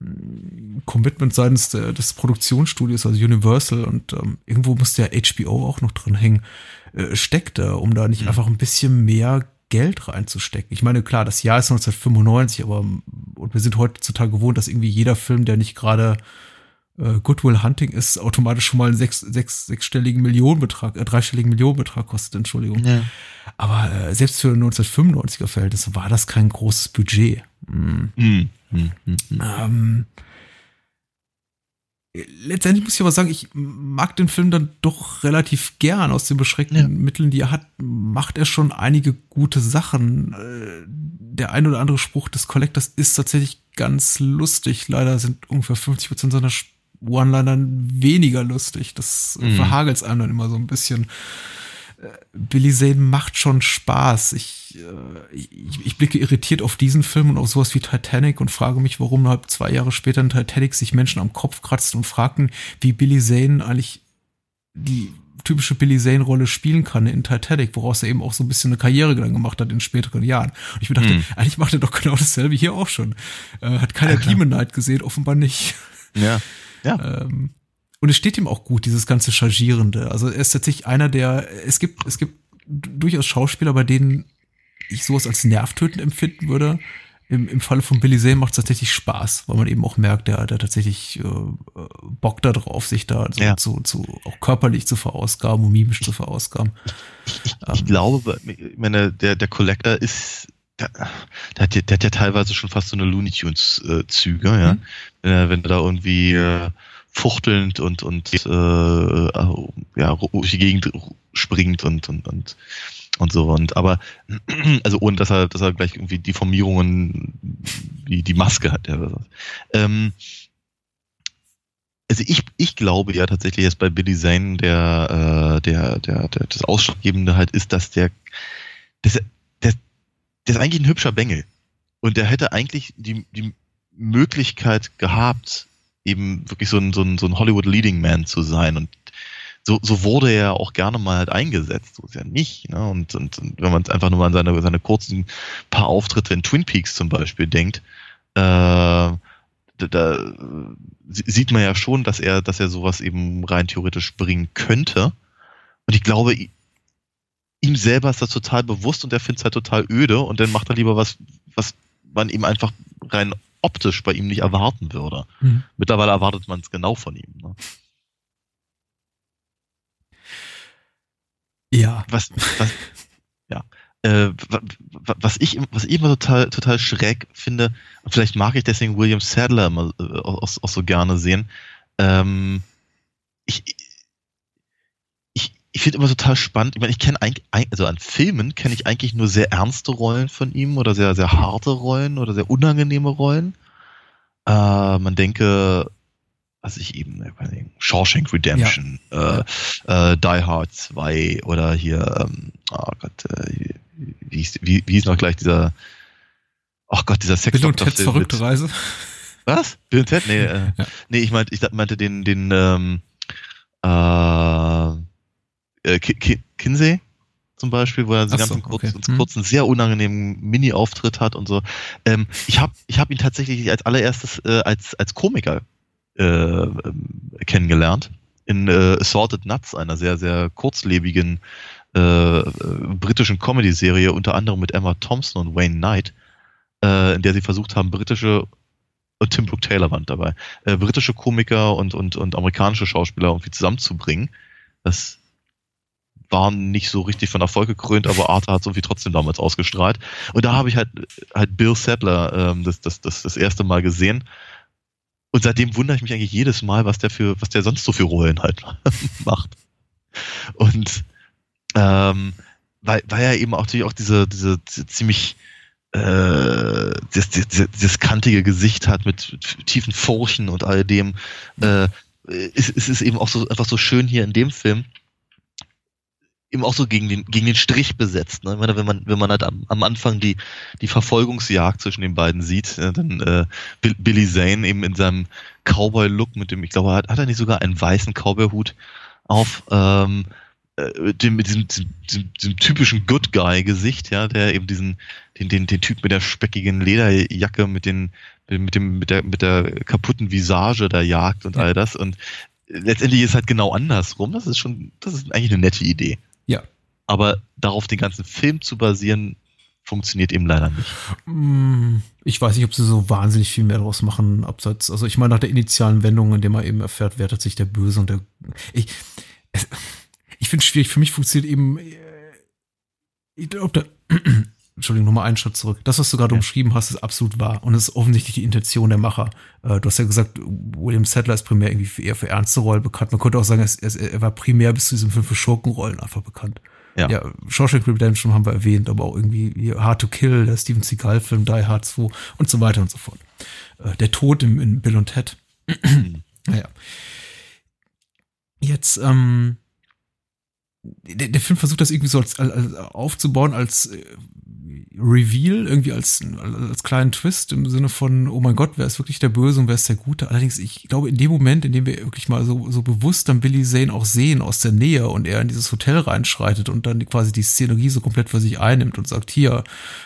mm, Commitment seitens des Produktionsstudios, also Universal und ähm, irgendwo muss der HBO auch noch drin hängen, äh, steckt da, um da nicht Mhm. einfach ein bisschen mehr Geld reinzustecken. Ich meine, klar, das Jahr ist 1995, aber und wir sind heutzutage gewohnt, dass irgendwie jeder Film, der nicht gerade äh, Goodwill Hunting ist, automatisch schon mal einen sechs, sechs, sechsstelligen Millionenbetrag, äh, dreistelligen Millionenbetrag kostet, Entschuldigung. Ja. Aber äh, selbst für 1995er Verhältnisse war das kein großes Budget. Mm. Hm, hm, hm, hm. Ähm, letztendlich muss ich aber sagen, ich mag den Film dann doch relativ gern. Aus den beschränkten Ja. Mitteln, die er hat, macht er schon einige gute Sachen. Äh, Der ein oder andere Spruch des Collectors ist tatsächlich ganz lustig. Leider sind ungefähr 50 Prozent seiner One-Liner weniger lustig. Das Mhm. verhagelt einem dann immer so ein bisschen. Billy Zane macht schon Spaß. Ich, äh, ich, ich blicke irritiert auf diesen Film und auf sowas wie Titanic und frage mich, warum halb zwei Jahre später in Titanic sich Menschen am Kopf kratzten und fragten, wie Billy Zane eigentlich die typische Billy Zane-Rolle spielen kann in Titanic, woraus er eben auch so ein bisschen eine Karriere dann gemacht hat in späteren Jahren. Und ich mir dachte, hm. eigentlich macht er doch genau dasselbe hier auch schon. Äh, hat keiner *laughs* ja, Demon Knight gesehen, offenbar nicht. Ja. ja. ähm, und es steht ihm auch gut, dieses ganze Chargierende. Also er ist tatsächlich einer der, es gibt, es gibt durchaus Schauspieler, bei denen ich sowas als nervtötend empfinden würde im, im Falle von Billy Zane macht es tatsächlich Spaß, weil man eben auch merkt, der, der tatsächlich äh, Bock da drauf, sich da so ja. zu, zu auch körperlich zu verausgaben und mimisch zu verausgaben. Ich, ich, ähm, ich glaube, ich meine, der, der Collector ist, der, der, hat ja, der hat ja teilweise schon fast so eine Looney Tunes-Züge, äh, ja. Mhm. Wenn, er, wenn er da irgendwie äh, fuchtelnd und, und äh, ja, durch die Gegend springt und, und, und und so. Und aber *clears throat* also ohne dass er dass er gleich irgendwie Deformierungen wie die Maske hat ja ähm, also ich ich glaube ja tatsächlich jetzt bei Billy Zane der äh, der der der das ausschlaggebende halt ist dass der das der, der ist eigentlich ein hübscher Bengel. Und der hätte eigentlich die die Möglichkeit gehabt eben wirklich so ein so ein, so ein Hollywood Leading Man zu sein und so, so wurde er auch gerne mal halt eingesetzt, so ist ja nicht. Ne? Und, und, und wenn man einfach nur mal an seine, seine kurzen paar Auftritte in Twin Peaks zum Beispiel denkt, äh, da, da sieht man ja schon, dass er, dass er sowas eben rein theoretisch bringen könnte. Und ich glaube, ihm selber ist das total bewusst und er findet es halt total öde und dann macht er lieber was, was man ihm einfach rein optisch bei ihm nicht erwarten würde. Mhm. Mittlerweile erwartet man es genau von ihm. Ne? Ja. Was, was, ja. Äh, was ich, was ich immer total, total schräg finde, und vielleicht mag ich deswegen William Sadler immer äh, auch, auch so gerne sehen, ähm, ich, ich, finde immer total spannend, ich meine, ich kenne eigentlich, also an Filmen kenne ich eigentlich nur sehr ernste Rollen von ihm oder sehr, sehr harte Rollen oder sehr unangenehme Rollen. Äh, man denke was ich eben, äh, Shawshank Redemption, ja. äh, äh, Die Hard 2 oder hier, ähm, oh Gott, äh, wie, hieß, wie, wie hieß noch gleich dieser, ach oh Gott, dieser Sex Bill und Ted's verrückte Reise. Was? Bill und Ted? Nee, äh, *laughs* ja. nee ich meinte, ich meinte den, den, ähm, äh, äh Kinsey zum Beispiel, wo er so, ganz kurz, okay. hm. kurz einen sehr unangenehmen Mini-Auftritt hat und so. Ähm, ich habe ich hab ihn tatsächlich als allererstes äh, als, als Komiker äh, kennengelernt. In äh, Assorted Nuts, einer sehr, sehr kurzlebigen äh, britischen Comedy-Serie, unter anderem mit Emma Thompson und Wayne Knight, äh, in der sie versucht haben, britische und Tim Brooke Taylor waren dabei, äh, britische Komiker und, und, und amerikanische Schauspieler irgendwie zusammenzubringen. Das war nicht so richtig von Erfolg gekrönt, aber Arthur hat es irgendwie trotzdem damals ausgestrahlt. Und da habe ich halt, halt Bill Sadler ähm, das, das, das, das erste Mal gesehen und seitdem wundere ich mich eigentlich jedes Mal, was der für, was der sonst so für Rollen halt *laughs* macht. Und ähm, weil, weil er eben auch natürlich auch diese, diese, diese ziemlich äh, das, dieses, dieses kantige Gesicht hat mit tiefen Furchen und all dem, äh, ist, ist es eben auch so einfach so schön hier in dem Film, eben auch so gegen den, gegen den Strich besetzt. Ne? Ich meine, wenn man, wenn man halt am, am Anfang die, die Verfolgungsjagd zwischen den beiden sieht, ja, dann äh, Billy Zane eben in seinem Cowboy-Look mit dem, ich glaube, hat, hat er nicht sogar einen weißen Cowboy-Hut auf, ähm, äh, dem, mit diesem, diesem, diesem typischen Good Guy-Gesicht, ja, der eben diesen, den, den, den Typ mit der speckigen Lederjacke, mit den, mit dem, mit der, mit der kaputten Visage da jagt und all das. Und letztendlich ist halt genau andersrum. Das ist schon, das ist eigentlich eine nette Idee. Aber darauf den ganzen Film zu basieren, funktioniert eben leider nicht. Mm, ich weiß nicht, ob sie so wahnsinnig viel mehr daraus machen, abseits, also ich meine nach der initialen Wendung, in der man eben erfährt, wer tatsächlich der Böse und der, ich, ich finde es schwierig, für mich funktioniert eben, ich glaube, *clears throat* Entschuldigung, nochmal einen Schritt zurück. Das, was du gerade ja. umschrieben hast, ist absolut wahr und ist offensichtlich die Intention der Macher. Äh, du hast ja gesagt, William Sadler ist primär irgendwie eher für ernste Rollen bekannt. Man könnte auch sagen, er, er war primär bis zu diesem Film für Schurkenrollen einfach bekannt. Ja. ja, Shawshank Redemption haben wir erwähnt, aber auch irgendwie Hard to Kill, der Steven Seagal-Film, Die Hard 2 und so weiter und so fort. Äh, der Tod im, in Bill und Ted. *clears throat* naja. Jetzt, ähm, der, der Film versucht das irgendwie so als, als aufzubauen, als äh, Reveal irgendwie als, als kleinen Twist im Sinne von, oh mein Gott, wer ist wirklich der Böse und wer ist der Gute. Allerdings, ich glaube, in dem Moment, in dem wir wirklich mal so, so bewusst dann Billy Zane auch sehen aus der Nähe und er in dieses Hotel reinschreitet und dann quasi die Szenerie so komplett für sich einnimmt und sagt, hier,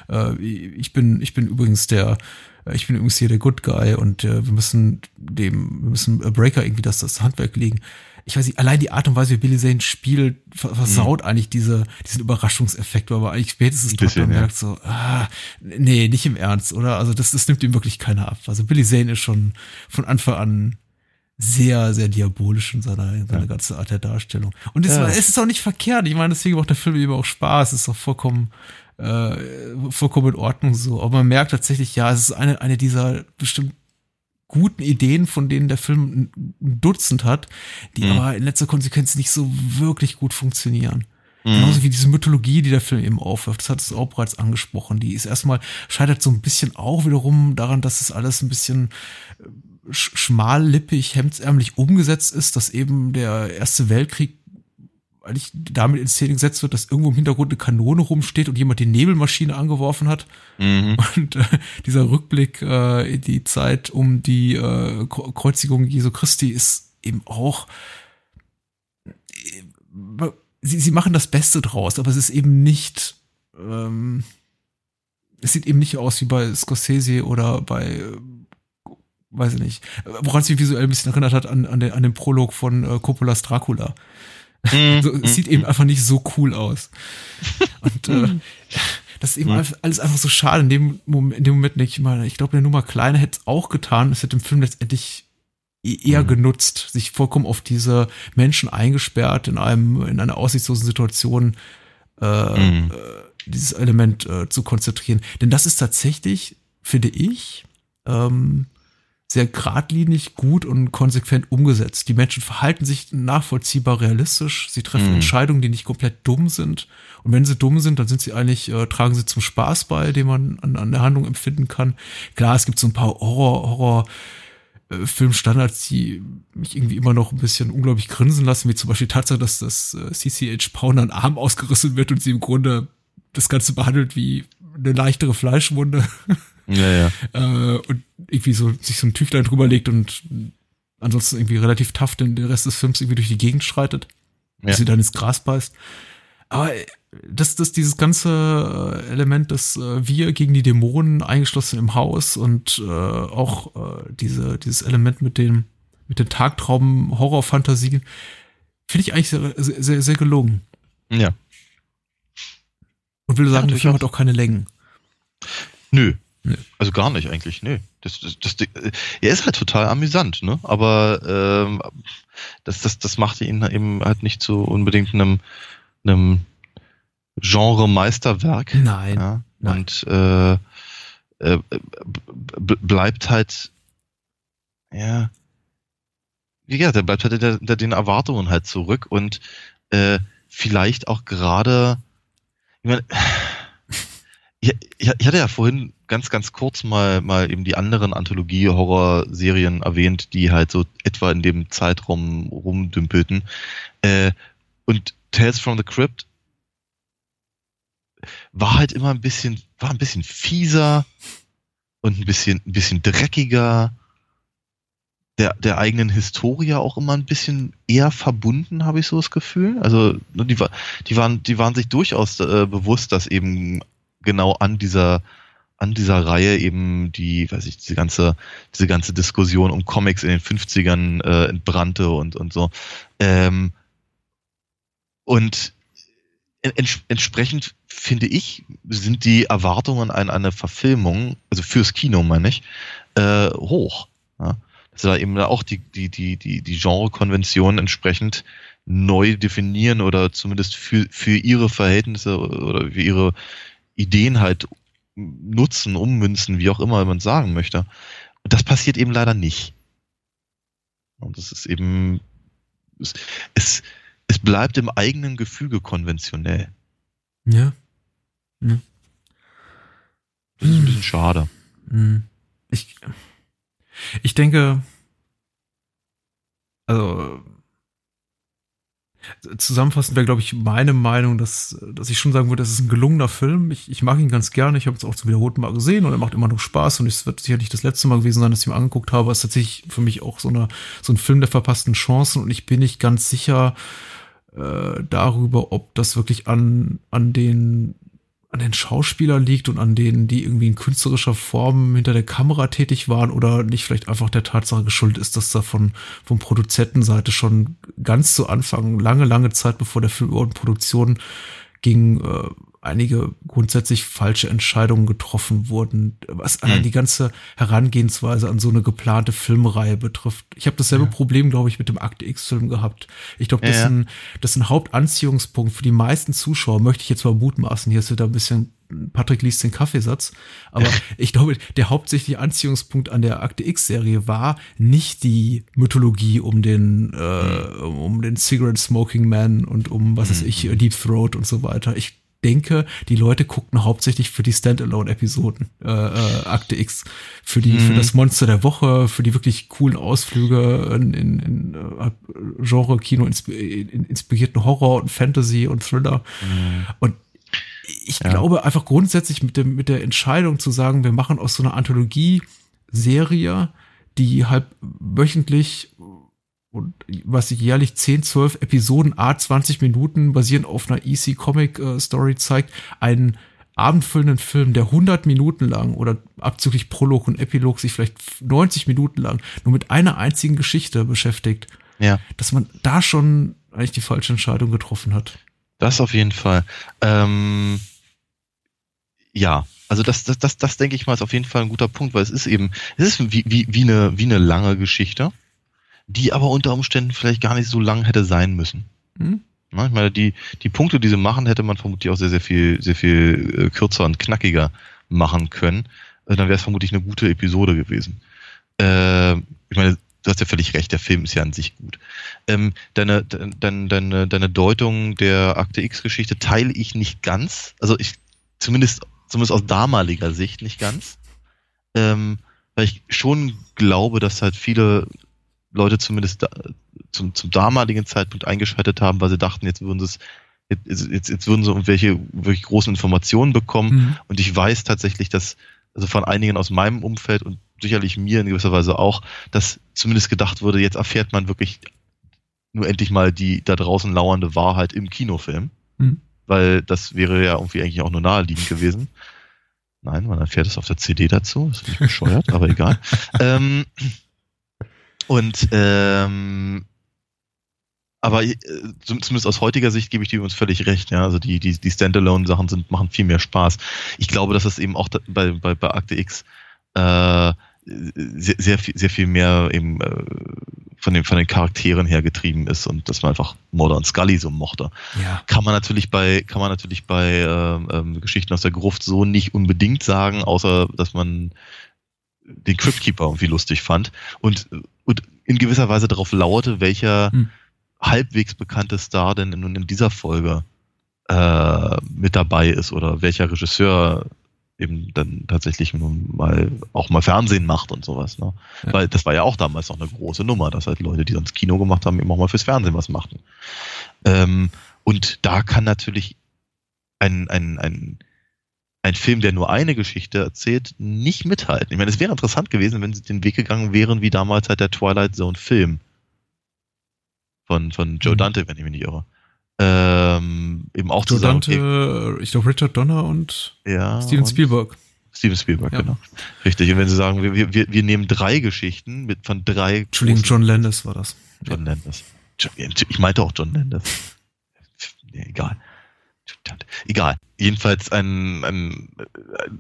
äh, ich bin, ich bin übrigens der, äh, ich bin übrigens hier der Good Guy und äh, wir müssen dem, wir müssen Breaker irgendwie das, das Handwerk legen ich weiß nicht, allein die Art und Weise, wie Billy Zane spielt, versaut mhm. eigentlich diese, diesen Überraschungseffekt, weil man eigentlich spätestens dort dann ja. merkt so, ah, nee, nicht im Ernst, oder? Also das, das nimmt ihm wirklich keiner ab. Also Billy Zane ist schon von Anfang an sehr, sehr diabolisch in seiner, in seiner ja. ganze Art der Darstellung. Und es, ja. es ist auch nicht verkehrt. Ich meine, deswegen macht der Film eben auch Spaß. Es ist auch vollkommen, äh, vollkommen in Ordnung so. Aber man merkt tatsächlich, ja, es ist eine, eine dieser bestimmt guten Ideen, von denen der Film ein Dutzend hat, die mhm. aber in letzter Konsequenz nicht so wirklich gut funktionieren. Mhm. Genauso wie diese Mythologie, die der Film eben aufwirft. Das hat es auch bereits angesprochen. Die ist erstmal, scheitert so ein bisschen auch wiederum daran, dass es alles ein bisschen äh, schmallippig, hemdsärmlich umgesetzt ist, dass eben der Erste Weltkrieg eigentlich damit in Szene gesetzt wird, dass irgendwo im Hintergrund eine Kanone rumsteht und jemand die Nebelmaschine angeworfen hat. Mhm. *laughs* Und äh, dieser Rückblick äh, in die Zeit um die äh, Kreuzigung Jesu Christi ist eben auch. Äh, sie, sie machen das Beste draus, aber es ist eben nicht. Ähm, es sieht eben nicht aus wie bei Scorsese oder bei äh, weiß ich nicht, woran es mich visuell ein bisschen erinnert hat an, an, den, an den Prolog von äh, Coppolas Dracula. Mhm. so, es sieht eben einfach nicht so cool aus. Und äh, das ist eben mhm. alles einfach so schade. In dem Moment, in dem Moment denke ich mal, ich glaube, eine Nummer kleiner hätte es auch getan. Es hätte im Film letztendlich e-, eher mhm. genutzt, sich vollkommen auf diese Menschen eingesperrt in einem, in einer aussichtslosen Situation, äh, mhm. äh, dieses Element äh, zu konzentrieren. Denn das ist tatsächlich, finde ich, ähm, sehr geradlinig, gut und konsequent umgesetzt. Die Menschen verhalten sich nachvollziehbar realistisch. Sie treffen mhm. Entscheidungen, die nicht komplett dumm sind. Und wenn sie dumm sind, dann sind sie eigentlich, äh, tragen sie zum Spaß bei, den man an, an der Handlung empfinden kann. Klar, es gibt so ein paar Horror, Horror, äh, Filmstandards, die mich irgendwie immer noch ein bisschen unglaublich grinsen lassen, wie zum Beispiel die Tatsache, dass das äh, CCH Pounder ein Arm ausgerissen wird und sie im Grunde das Ganze behandelt wie eine leichtere Fleischwunde. *laughs* Ja, ja. Äh, und irgendwie so sich so ein Tüchlein drüber legt und ansonsten irgendwie relativ tough den, den Rest des Films irgendwie durch die Gegend schreitet, ja. bis sie dann ins Gras beißt. Aber das, das, dieses ganze äh, Element, dass äh, wir gegen die Dämonen eingeschlossen im Haus und äh, auch äh, diese, dieses Element mit dem, mit den Tagtraum-Horror-Fantasien, finde ich eigentlich sehr, sehr, sehr gelungen. Ja. Und will sagen, ja, der Film hat auch keine Längen. Nö, Nö. Also gar nicht eigentlich, nö. Das, das, das, er ist halt total amüsant, ne? Aber ähm, das, das, das macht ihn eben halt nicht zu unbedingt einem, einem Genre-Meisterwerk. Nein. Ja? nein. Und äh, äh, bleibt halt, ja, wie gesagt, der bleibt halt hinter den Erwartungen halt zurück und äh, vielleicht auch gerade, ich meine, *sighs* ich, ich, hatte ja vorhin ganz, ganz kurz mal, mal eben die anderen Anthologie-Horror-Serien erwähnt, die halt so etwa in dem Zeitraum rumdümpelten. Äh, und Tales from the Crypt war halt immer ein bisschen, war ein bisschen fieser und ein bisschen, ein bisschen dreckiger. Der, der eigenen Historie auch immer ein bisschen eher verbunden, habe ich so das Gefühl. Also ne, die, die, waren, die waren sich durchaus äh, bewusst, dass eben genau an dieser an dieser Reihe eben die, weiß ich, diese ganze, diese ganze Diskussion um Comics in den 50ern äh, entbrannte und, und so. Ähm, und ents entsprechend finde ich, sind die Erwartungen an eine Verfilmung, also fürs Kino meine ich, äh, hoch. Ja? Dass da eben auch die, die, die, die, die Genre-Konvention entsprechend neu definieren oder zumindest für, für ihre Verhältnisse oder für ihre Ideen halt nutzen, ummünzen, wie auch immer man sagen möchte. Und das passiert eben leider nicht. Und das ist eben, es, es, es bleibt im eigenen Gefüge konventionell. Ja. ja. Das ist ein bisschen schade. Hm. Ich, ich denke, also zusammenfassend wäre, glaube ich, meine Meinung, dass, dass ich schon sagen würde, das ist ein gelungener Film. Ich, ich mag ihn ganz gerne. Ich habe es auch zum wiederholten Mal gesehen und er macht immer noch Spaß und es wird sicherlich das letzte Mal gewesen sein, dass ich ihn angeguckt habe. Es ist tatsächlich für mich auch so, eine, so ein Film der verpassten Chancen und ich bin nicht ganz sicher äh, darüber, ob das wirklich an, an den an den Schauspielern liegt und an denen, die irgendwie in künstlerischer Form hinter der Kamera tätig waren oder nicht vielleicht einfach der Tatsache geschuldet ist, dass da von, von Produzentenseite schon ganz zu Anfang, lange, lange Zeit bevor der Film überhaupt Produktion ging, äh, einige grundsätzlich falsche Entscheidungen getroffen wurden, was mhm. die ganze Herangehensweise an so eine geplante Filmreihe betrifft. Ich habe dasselbe ja. Problem, glaube ich, mit dem Akte X-Film gehabt. Ich glaube, das, ja, ja. Ein, das ist ein Hauptanziehungspunkt für die meisten Zuschauer, möchte ich jetzt mal mutmaßen. Hier ist wieder ein bisschen Patrick liest den Kaffeesatz. Aber ich glaube, der hauptsächliche Anziehungspunkt an der Akte X-Serie war nicht die Mythologie um den, äh, mhm. um den Cigarette Smoking Man und um, was weiß ich, mhm. Deep Throat und so weiter. Ich denke, die Leute guckten hauptsächlich für die Standalone-Episoden, äh, äh, Akte X, für die, mhm. für das Monster der Woche, für die wirklich coolen Ausflüge in, in, in uh, Genre-Kino inspirierten Horror und Fantasy und Thriller. Mhm. Und ich ja. glaube einfach grundsätzlich mit dem, mit der Entscheidung zu sagen, wir machen aus so einer Anthologie-Serie, die halt wöchentlich und was sich jährlich 10, 12 Episoden, a 20 Minuten basierend auf einer EC Comic äh, Story zeigt, einen abendfüllenden Film, der 100 Minuten lang oder abzüglich Prolog und Epilog sich vielleicht 90 Minuten lang nur mit einer einzigen Geschichte beschäftigt. Ja. Dass man da schon eigentlich die falsche Entscheidung getroffen hat. Das auf jeden Fall. Ähm, ja, also das, das, das, das denke ich mal ist auf jeden Fall ein guter Punkt, weil es ist eben, es ist wie, wie, wie, eine, wie eine lange Geschichte die aber unter Umständen vielleicht gar nicht so lang hätte sein müssen. Mhm. Ich meine, die, die Punkte, die sie machen, hätte man vermutlich auch sehr, sehr viel, sehr viel äh, kürzer und knackiger machen können. Äh, dann wäre es vermutlich eine gute Episode gewesen. Äh, ich meine, du hast ja völlig recht, der Film ist ja an sich gut. Ähm, deine, deine, deine, deine Deutung der Akte X-Geschichte teile ich nicht ganz. Also ich, zumindest, zumindest aus damaliger Sicht nicht ganz. Ähm, weil ich schon glaube, dass halt viele Leute zumindest da, zum, zum damaligen Zeitpunkt eingeschaltet haben, weil sie dachten, jetzt würden sie es Jetzt, jetzt, jetzt würden sie irgendwelche wirklich großen Informationen bekommen. Mhm. Und ich weiß tatsächlich, dass, also von einigen aus meinem Umfeld und sicherlich mir in gewisser Weise auch, dass zumindest gedacht wurde, jetzt erfährt man wirklich nur endlich mal die da draußen lauernde Wahrheit im Kinofilm. Mhm. Weil das wäre ja irgendwie eigentlich auch nur naheliegend gewesen. Nein, man erfährt es auf der CD dazu. Das ist nicht bescheuert, aber egal. *laughs* Ähm, und ähm, aber äh, zumindest aus heutiger Sicht gebe ich dir uns völlig recht, ja. Also die, die, die Standalone-Sachen sind, machen viel mehr Spaß. Ich glaube, dass es eben auch bei, bei, bei Akte X äh, sehr, sehr, viel, sehr viel mehr eben äh, von, den, von den Charakteren her getrieben ist und dass man einfach Modern Scully so mochte. Ja. Kann man natürlich bei, kann man natürlich bei äh, ähm, Geschichten aus der Gruft so nicht unbedingt sagen, außer dass man den Cryptkeeper irgendwie lustig fand und, und in gewisser Weise darauf lauerte, welcher hm. halbwegs bekannte Star denn nun in dieser Folge äh, mit dabei ist oder welcher Regisseur eben dann tatsächlich nun mal auch mal Fernsehen macht und sowas. Ne? Ja. Weil das war ja auch damals noch eine große Nummer, dass halt Leute, die sonst Kino gemacht haben, eben auch mal fürs Fernsehen was machten. Ähm, und da kann natürlich ein, ein, ein ein Film, der nur eine Geschichte erzählt, nicht mithalten. Ich meine, es wäre interessant gewesen, wenn sie den Weg gegangen wären, wie damals halt der Twilight Zone Film von, von Joe mhm. Dante, wenn ich mich nicht irre. Ähm, eben auch Joe zusammen. Dante, ich glaube Richard Donner und ja, Steven und Spielberg. Steven Spielberg, ja. genau. Richtig. Und wenn sie sagen, wir, wir, wir nehmen drei Geschichten mit von drei. Entschuldigung, John Landis war das. John ja. Landis. Ich meinte auch John Landis. *laughs* Nee, egal. Egal. Jedenfalls ein, ein,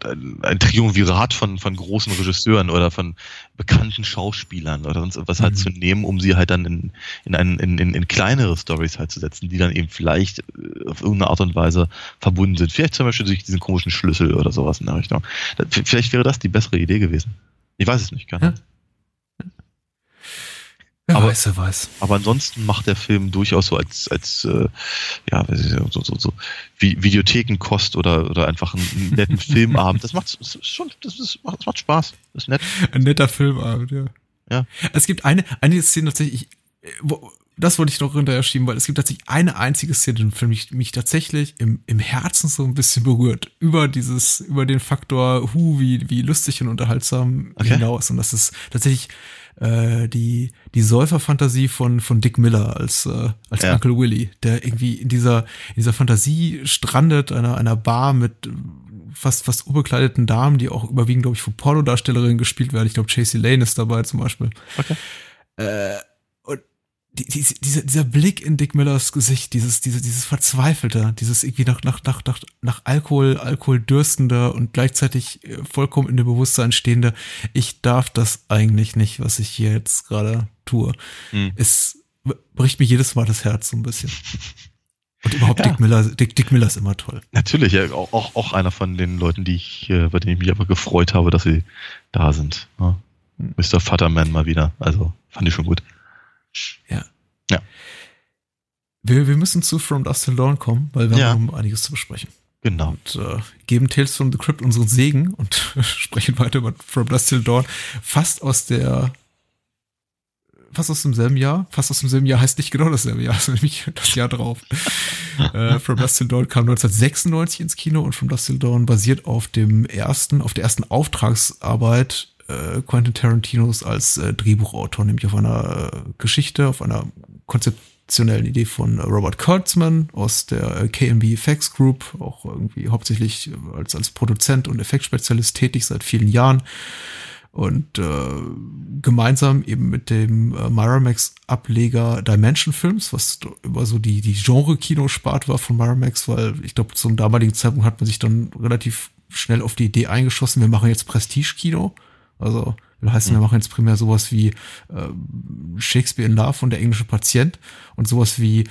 ein, ein Triumvirat von, von großen Regisseuren oder von bekannten Schauspielern oder sonst was halt mhm. zu nehmen, um sie halt dann in, in, ein, in, in, in kleinere Stories halt zu setzen, die dann eben vielleicht äh, auf irgendeine Art und Weise verbunden sind. Vielleicht zum Beispiel durch diesen komischen Schlüssel oder sowas in der Richtung. Vielleicht wäre das die bessere Idee gewesen. Ich weiß es nicht, keine ja. Wer aber, weiß, wer weiß. Aber ansonsten macht der Film durchaus so als, als äh, ja, so, so, so Videothekenkost oder, oder einfach einen netten *laughs* Filmabend. Das macht schon, das, ist, das macht Spaß. Das ist nett. Ein netter Filmabend, ja. Ja. Es gibt eine, eine Szene tatsächlich, wo, das wollte ich noch hinterher schieben, weil es gibt tatsächlich eine einzige Szene die mich tatsächlich im, im Herzen so ein bisschen berührt. Über dieses, über den Faktor, hu, wie, wie lustig und unterhaltsam Okay. hinaus. Und das ist tatsächlich äh, die, die Säuferfantasie von, von Dick Miller als, äh, als Ja. Uncle Willy, der irgendwie in dieser, in dieser Fantasie strandet, einer, einer Bar mit fast, fast unbekleideten Damen, die auch überwiegend, glaube ich, von Pornodarstellerinnen gespielt werden. Ich glaube, Chasey Lane ist dabei zum Beispiel. Okay. Äh, die, die, dieser, dieser Blick in Dick Millers Gesicht, dieses, dieses, dieses Verzweifelte, dieses irgendwie nach, nach, nach, nach, nach Alkohol, Alkohol dürstende und gleichzeitig äh, vollkommen in dem Bewusstsein stehende, ich darf das eigentlich nicht, was ich hier jetzt gerade tue. Hm. Es bricht mir jedes Mal das Herz so ein bisschen. Und überhaupt Ja. Dick Miller, Dick, Dick Miller ist immer toll. Natürlich, ja, auch, auch, auch einer von den Leuten, die ich, äh, bei denen ich mich einfach gefreut habe, dass sie da sind. Hm. Mr. Futterman mal wieder. Also, fand ich schon gut. Wir, wir müssen zu From Dust Till Dawn kommen, weil wir Ja. haben einiges zu besprechen. Genau. und äh, geben Tales from the Crypt unseren Segen und *laughs* sprechen weiter über From Dust Till Dawn. Fast aus der, fast aus demselben Jahr. Fast aus demselben Jahr heißt nicht genau dasselbe Jahr, *laughs* sondern nämlich das Jahr drauf. *laughs* äh, From Dust Till Dawn kam 1996 ins Kino und From Dust Till Dawn basiert auf dem ersten, auf der ersten Auftragsarbeit äh, Quentin Tarantinos als äh, Drehbuchautor, nämlich auf einer äh, Geschichte, auf einer konzeptionellen Idee von Robert Kurtzman aus der äh, KMB Effects Group, auch irgendwie hauptsächlich äh, als, als Produzent und Effektspezialist tätig seit vielen Jahren. Und äh, gemeinsam eben mit dem äh, Miramax-Ableger Dimension Films, was über so die, die Genre-Kinospart war von Miramax, weil ich glaube, zum damaligen Zeitpunkt hat man sich dann relativ schnell auf die Idee eingeschossen, wir machen jetzt Prestige-Kino. Also will heißen, wir machen jetzt primär sowas wie äh, Shakespeare in Love und der englische Patient und sowas wie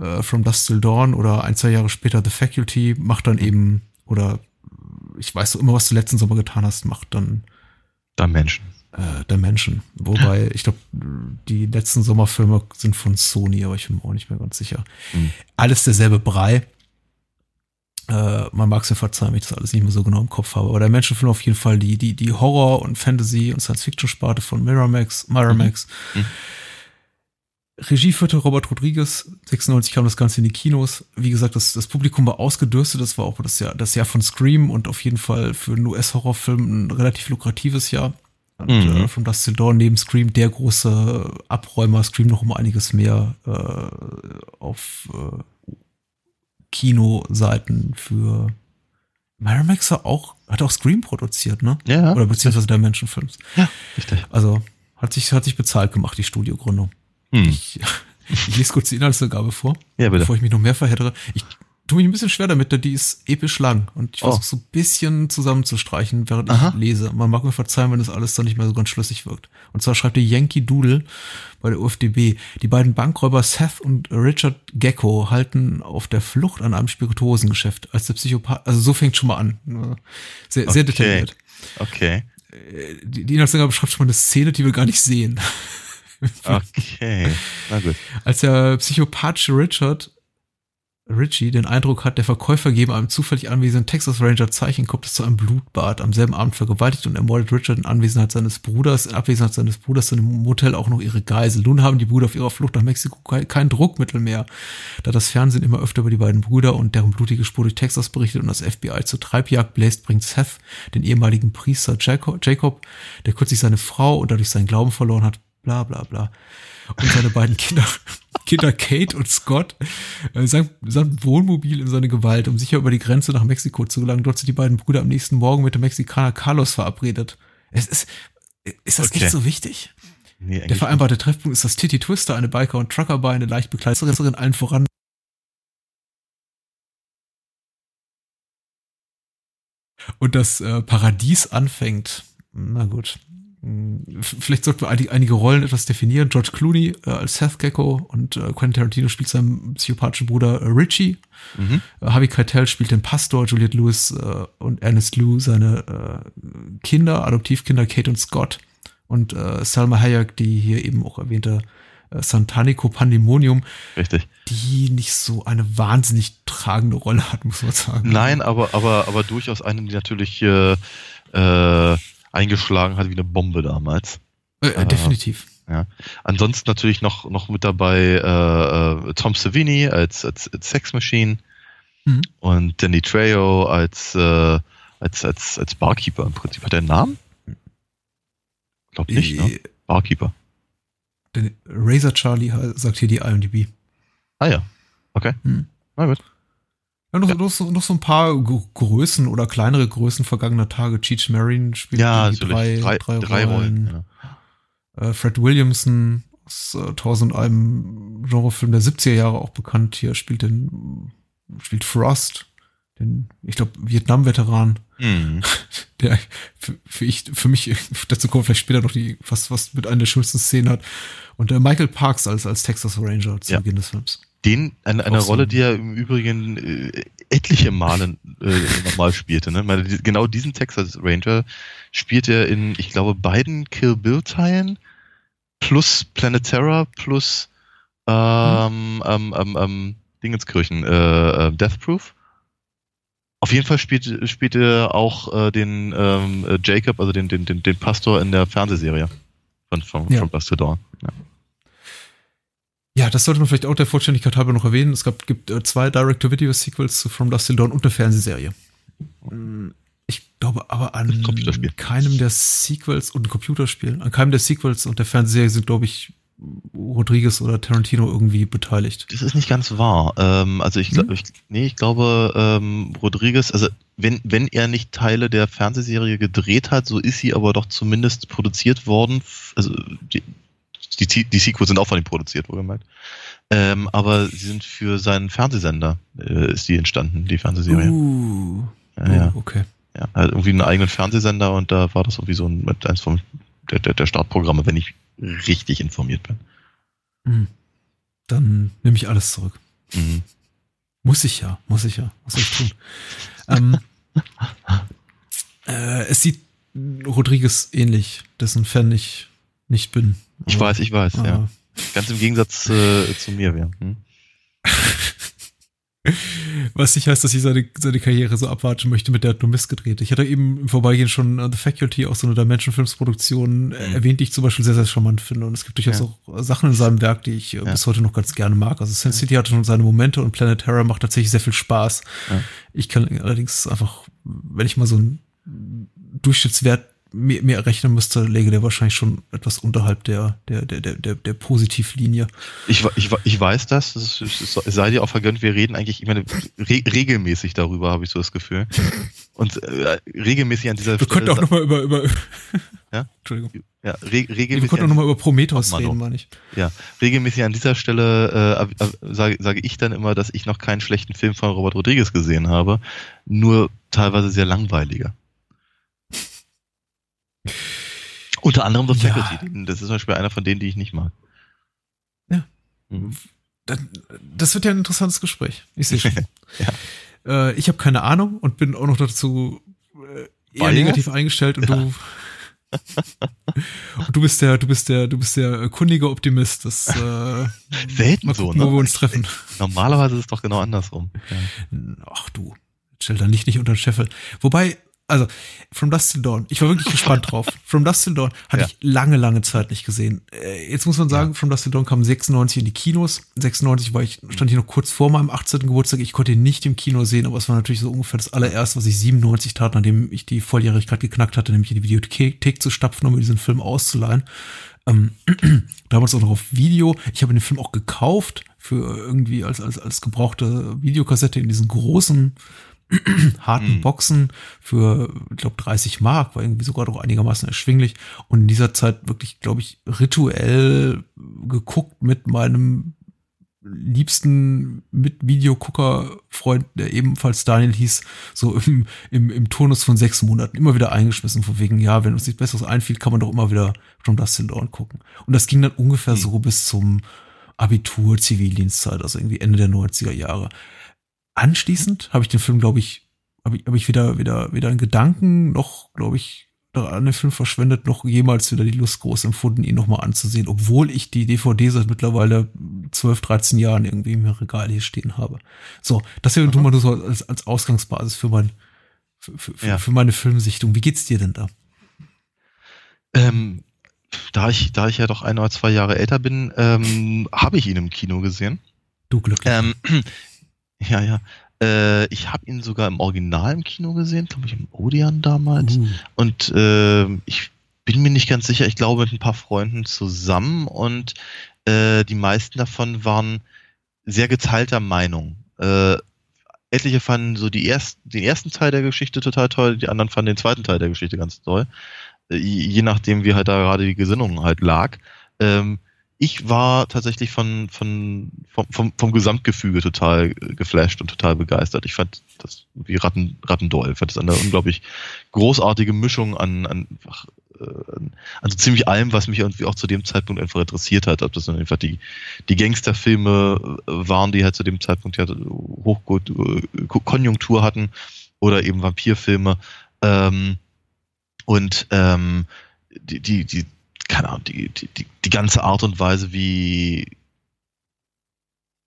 äh, From Dust Till Dawn oder ein, zwei Jahre später The Faculty macht dann eben, oder ich weiß so immer, was du letzten Sommer getan hast, macht dann Da Menschen. äh, Dimension. Wobei, *laughs* ich glaube, die letzten Sommerfilme sind von Sony, aber ich bin mir auch nicht mehr ganz sicher. Mhm. Alles derselbe Brei. Äh, man mag es mir verzeihen, wenn ich das alles nicht mehr so genau im Kopf habe. Aber der Menschenfilm auf jeden Fall die, die, die Horror- und Fantasy- und Science-Fiction-Sparte von Miramax. Miramax. Mhm. Regie führte Robert Rodriguez. 96 kam das Ganze in die Kinos. Wie gesagt, das, das Publikum war ausgedürstet. Das war auch das Jahr, das Jahr von Scream und auf jeden Fall für einen US-Horrorfilm ein relativ lukratives Jahr. Und Mhm. äh, von Dust Till Dawn neben Scream der große Abräumer. Scream noch um einiges mehr äh, auf äh, Kinoseiten für Miramax auch, hat auch Scream produziert, ne? Ja, Oder beziehungsweise Dimension Films. ja, richtig. Also hat sich, hat sich bezahlt gemacht, die Studiogründung. Hm. Ich, *laughs* ich lese kurz die Inhaltsangabe vor, Ja, bitte. bevor ich mich noch mehr verhedere. Ich tue mich ein bisschen schwer damit, denn die ist episch lang und ich Oh. versuche so ein bisschen zusammenzustreichen, während Aha. ich lese. Man mag mir verzeihen, wenn das alles dann nicht mehr so ganz schlüssig wirkt. Und zwar schreibt der Yankee Doodle bei der UFDB, die beiden Bankräuber Seth und Richard Gecko halten auf der Flucht an einem Spirituosengeschäft, als der Psychopath, also so fängt schon mal an. Sehr, sehr Okay. detailliert. Okay. Die, die Inhaltsangabe beschreibt schon mal eine Szene, die wir gar nicht sehen. *laughs* Okay. Na gut. Als der psychopathische Richard Richie den Eindruck hat, der Verkäufer gebe einem zufällig anwesenden Texas Ranger Zeichen, kommt es zu einem Blutbad. Am selben Abend vergewaltigt und ermordet Richard in Anwesenheit seines Bruders, in Abwesenheit seines Bruders in einem Motel auch noch ihre Geisel. Nun haben die Brüder auf ihrer Flucht nach Mexiko kein, Druckmittel mehr, da das Fernsehen immer öfter über die beiden Brüder und deren blutige Spur durch Texas berichtet und das FBI zur Treibjagd bläst, bringt Seth den ehemaligen Priester Jacob, der kürzlich seine Frau und dadurch seinen Glauben verloren hat, bla bla bla. Und seine beiden Kinder, Kinder Kate und Scott, äh, samt, samt Wohnmobil in seine Gewalt, um sicher über die Grenze nach Mexiko zu gelangen. Dort sind die beiden Brüder am nächsten Morgen mit dem Mexikaner Carlos verabredet. Es ist, ist das Okay. echt so wichtig? Nee, Der vereinbarte Treffpunkt ist das Titty Twister, eine Biker- und Truckerbar, eine leicht bekleiderin allen voran. Und das äh, Paradies anfängt. Na gut. Hm, Vielleicht sollten wir einige, Rollen etwas definieren. George Clooney äh, als Seth Gecko und äh, Quentin Tarantino spielt seinen psychopathischen Bruder äh, Richie. Mhm. Äh, Harvey Keitel spielt den Pastor, Juliette Lewis äh, und Ernest Lou seine äh, Kinder, Adoptivkinder Kate und Scott und Salma Hayek, die hier eben auch erwähnte äh, Santanico Pandemonium, Richtig. die nicht so eine wahnsinnig tragende Rolle hat, muss man sagen. Nein, aber, aber, aber durchaus eine, die natürlich äh, eingeschlagen hat wie eine Bombe damals. Äh, äh, definitiv. Ja. Ansonsten natürlich noch, noch mit dabei äh, äh Tom Savini als, als, als Sex Machine mhm. und Danny Trejo als, äh, als, als, als Barkeeper im Prinzip. Hat er einen Namen? Glaub nicht, ne? Äh, Barkeeper. Razor Charlie sagt hier die IMDb. Ah ja, okay. Hm. Na gut. Ja, noch, ja. Noch, so, noch so ein paar Größen oder kleinere Größen vergangener Tage. Cheech Marin spielt ja, drei, drei, drei, drei Rollen. Rollen ja. äh, Fred Williamson aus äh, Tausend einem Genrefilm der 70er Jahre auch bekannt. Hier spielt den, spielt Frost, den, ich glaube, Vietnam-Veteran. Mhm. *laughs* Der für, für, ich, für mich, *laughs* dazu kommt vielleicht später noch die, was, was mit einer der schönsten Szenen hat. Und äh, Michael Parks als, als Texas Ranger zu Beginn des Films den eine, eine Rolle, die er im Übrigen äh, etliche Male äh, nochmal spielte. Ne? Meine, die, genau diesen Texas Ranger spielt er in, ich glaube, beiden Kill Bill Teilen plus Planet Terror plus ähm, ähm, ähm, ähm, Dingenskirchen, äh, äh, Death Proof. Auf jeden Fall spielt, spielt er auch äh, den ähm, Jacob, also den, den, den, den Pastor in der Fernsehserie von, von, ja. von to Dawn. Ja. Ja, das sollte man vielleicht auch der Vollständigkeit halber noch erwähnen. Es gab, gibt äh, zwei Direct-to-Video-Sequels zu From Dust Till Dawn und eine Fernsehserie. Ich glaube aber an keinem der Sequels und ein Computerspiel, an keinem der Sequels und der Fernsehserie sind, glaube ich, Rodriguez oder Tarantino irgendwie beteiligt. Das ist nicht ganz wahr. Ähm, also ich, hm? ich, nee, ich glaube, ähm, Rodriguez, also wenn, wenn er nicht Teile der Fernsehserie gedreht hat, so ist sie aber doch zumindest produziert worden. Also die, die, die Sequels sind auch von ihm produziert, wohlgemeint. Ähm, aber sie sind für seinen Fernsehsender, äh, ist die entstanden, die Fernsehserie. Uh, ja, ja. Oh, okay. Ja, halt irgendwie einen eigenen Fernsehsender und da war das irgendwie so ein, eins vom, der, der, der Startprogramme, wenn ich richtig informiert bin. Mhm. Dann nehme ich alles zurück. Mhm. Muss ich ja, muss ich ja. Was soll ich tun? *laughs* ähm, äh, es sieht Rodriguez ähnlich, dessen Fan ich nicht bin. Ich weiß, ich weiß, ja. Ah. Ganz im Gegensatz äh, zu mir, ja. Hm? *laughs* Was nicht heißt, dass ich seine, seine Karriere so abwarten möchte, mit der hat nur Mist gedreht. Ich hatte eben im Vorbeigehen schon uh, The Faculty, auch so eine Dimension Films Produktion, mhm. erwähnt, die ich zum Beispiel sehr, sehr charmant finde. Und es gibt durchaus ja. auch Sachen in seinem Werk, die ich äh, ja. bis heute noch ganz gerne mag. Also Sin City hatte schon seine Momente und Planet Terror macht tatsächlich sehr viel Spaß. Ja. Ich kann allerdings einfach, wenn ich mal so einen Durchschnittswert mir, mir rechnen müsste, läge der wahrscheinlich schon etwas unterhalb der, der, der, der, der Positivlinie. Ich, ich, ich weiß das, es sei dir auch vergönnt, wir reden eigentlich, ich meine, re regelmäßig darüber, habe ich so das Gefühl. Und äh, regelmäßig an dieser wir Stelle. Wir könnten auch nochmal über, über ja? *laughs* Entschuldigung. Ja, re regelmäßig. Wir könnten auch nochmal über Prometheus reden, meine ich. Ja, regelmäßig an dieser Stelle äh, äh, sage, sage ich dann immer, dass ich noch keinen schlechten Film von Robert Rodriguez gesehen habe, nur teilweise sehr langweiliger. Unter anderem The Faculty. Ja. Das ist zum Beispiel einer von denen, die ich nicht mag. Ja. Mhm. Das wird ja ein interessantes Gespräch. Ich sehe schon. *laughs* ja. äh, ich habe keine Ahnung und bin auch noch dazu äh, eher negativ eingestellt und ja. du. *laughs* und du bist der, du bist der, du bist der kundige Optimist. Das äh, *laughs* selten so, ne? Wo wir uns treffen. Normalerweise ist es doch genau andersrum. Ja. Ach du, stell da nicht nicht unter den Scheffel. Wobei also From Dust Till Dawn, ich war wirklich gespannt drauf. *laughs* From Dust Till Dawn hatte ja. ich lange, lange Zeit nicht gesehen. Äh, jetzt muss man sagen, ja. From Dust Till Dawn kam 96 in die Kinos. 96 war ich, stand hier noch kurz vor meinem 18. Geburtstag. Ich konnte ihn nicht im Kino sehen, aber es war natürlich so ungefähr das allererste, was ich 97 tat, nachdem ich die Volljährigkeit geknackt hatte, nämlich in die Videothek zu stapfen, um mir diesen Film auszuleihen. Ähm, *clears throat* damals auch noch auf Video. Ich habe den Film auch gekauft für irgendwie als, als, als gebrauchte Videokassette in diesen großen *clears throat* harten mhm. Boxen für, ich glaube, 30 Mark, war irgendwie sogar doch einigermaßen erschwinglich. Und in dieser Zeit wirklich, glaube ich, rituell geguckt mit meinem liebsten mit Videogucker-Freund, der ebenfalls Daniel hieß, so im, im, im Turnus von sechs Monaten immer wieder eingeschmissen, von wegen, ja, wenn uns nichts Besseres einfiel, kann man doch immer wieder From Dust Till Dawn gucken. Und das ging dann ungefähr mhm. so bis zum Abitur, Zivildienstzeit, also irgendwie Ende der 90er Jahre anschließend habe ich den Film, glaube ich, habe ich, hab ich wieder, wieder, weder einen Gedanken noch, glaube ich, an den Film verschwendet, noch jemals wieder die Lust groß empfunden, ihn nochmal anzusehen, obwohl ich die DVD seit mittlerweile 12, 13 Jahren irgendwie im Regal hier stehen habe. So, das hier tun wir nur so als, als Ausgangsbasis für mein, für, für, ja. für meine Filmsichtung. Wie geht's dir denn da? Ähm, da ich, da ich ja doch ein oder zwei Jahre älter bin, ähm, habe ich ihn im Kino gesehen. Du glücklich. Ähm, ja, ja. Äh, ich habe ihn sogar im Original im Kino gesehen, glaube ich, im Odeon damals. Uh. Und äh, ich bin mir nicht ganz sicher, ich glaube mit ein paar Freunden zusammen und äh, die meisten davon waren sehr geteilter Meinung. Äh, etliche fanden so die erst, den ersten Teil der Geschichte total toll, die anderen fanden den zweiten Teil der Geschichte ganz toll. Äh, je nachdem, wie halt da gerade die Gesinnung halt lag. Ähm, ich war tatsächlich von, von, vom, vom, vom Gesamtgefüge total geflasht und total begeistert. Ich fand das wie Ratten, Rattendoll. Ich fand das eine unglaublich großartige Mischung an, an, äh, an so ziemlich allem, was mich irgendwie auch zu dem Zeitpunkt einfach interessiert hat. Ob das dann einfach die, die Gangsterfilme waren, die halt zu dem Zeitpunkt ja hochgut äh, Konjunktur hatten oder eben Vampirfilme. Ähm, und ähm, die, die, die, keine Ahnung, die, die, die ganze Art und Weise, wie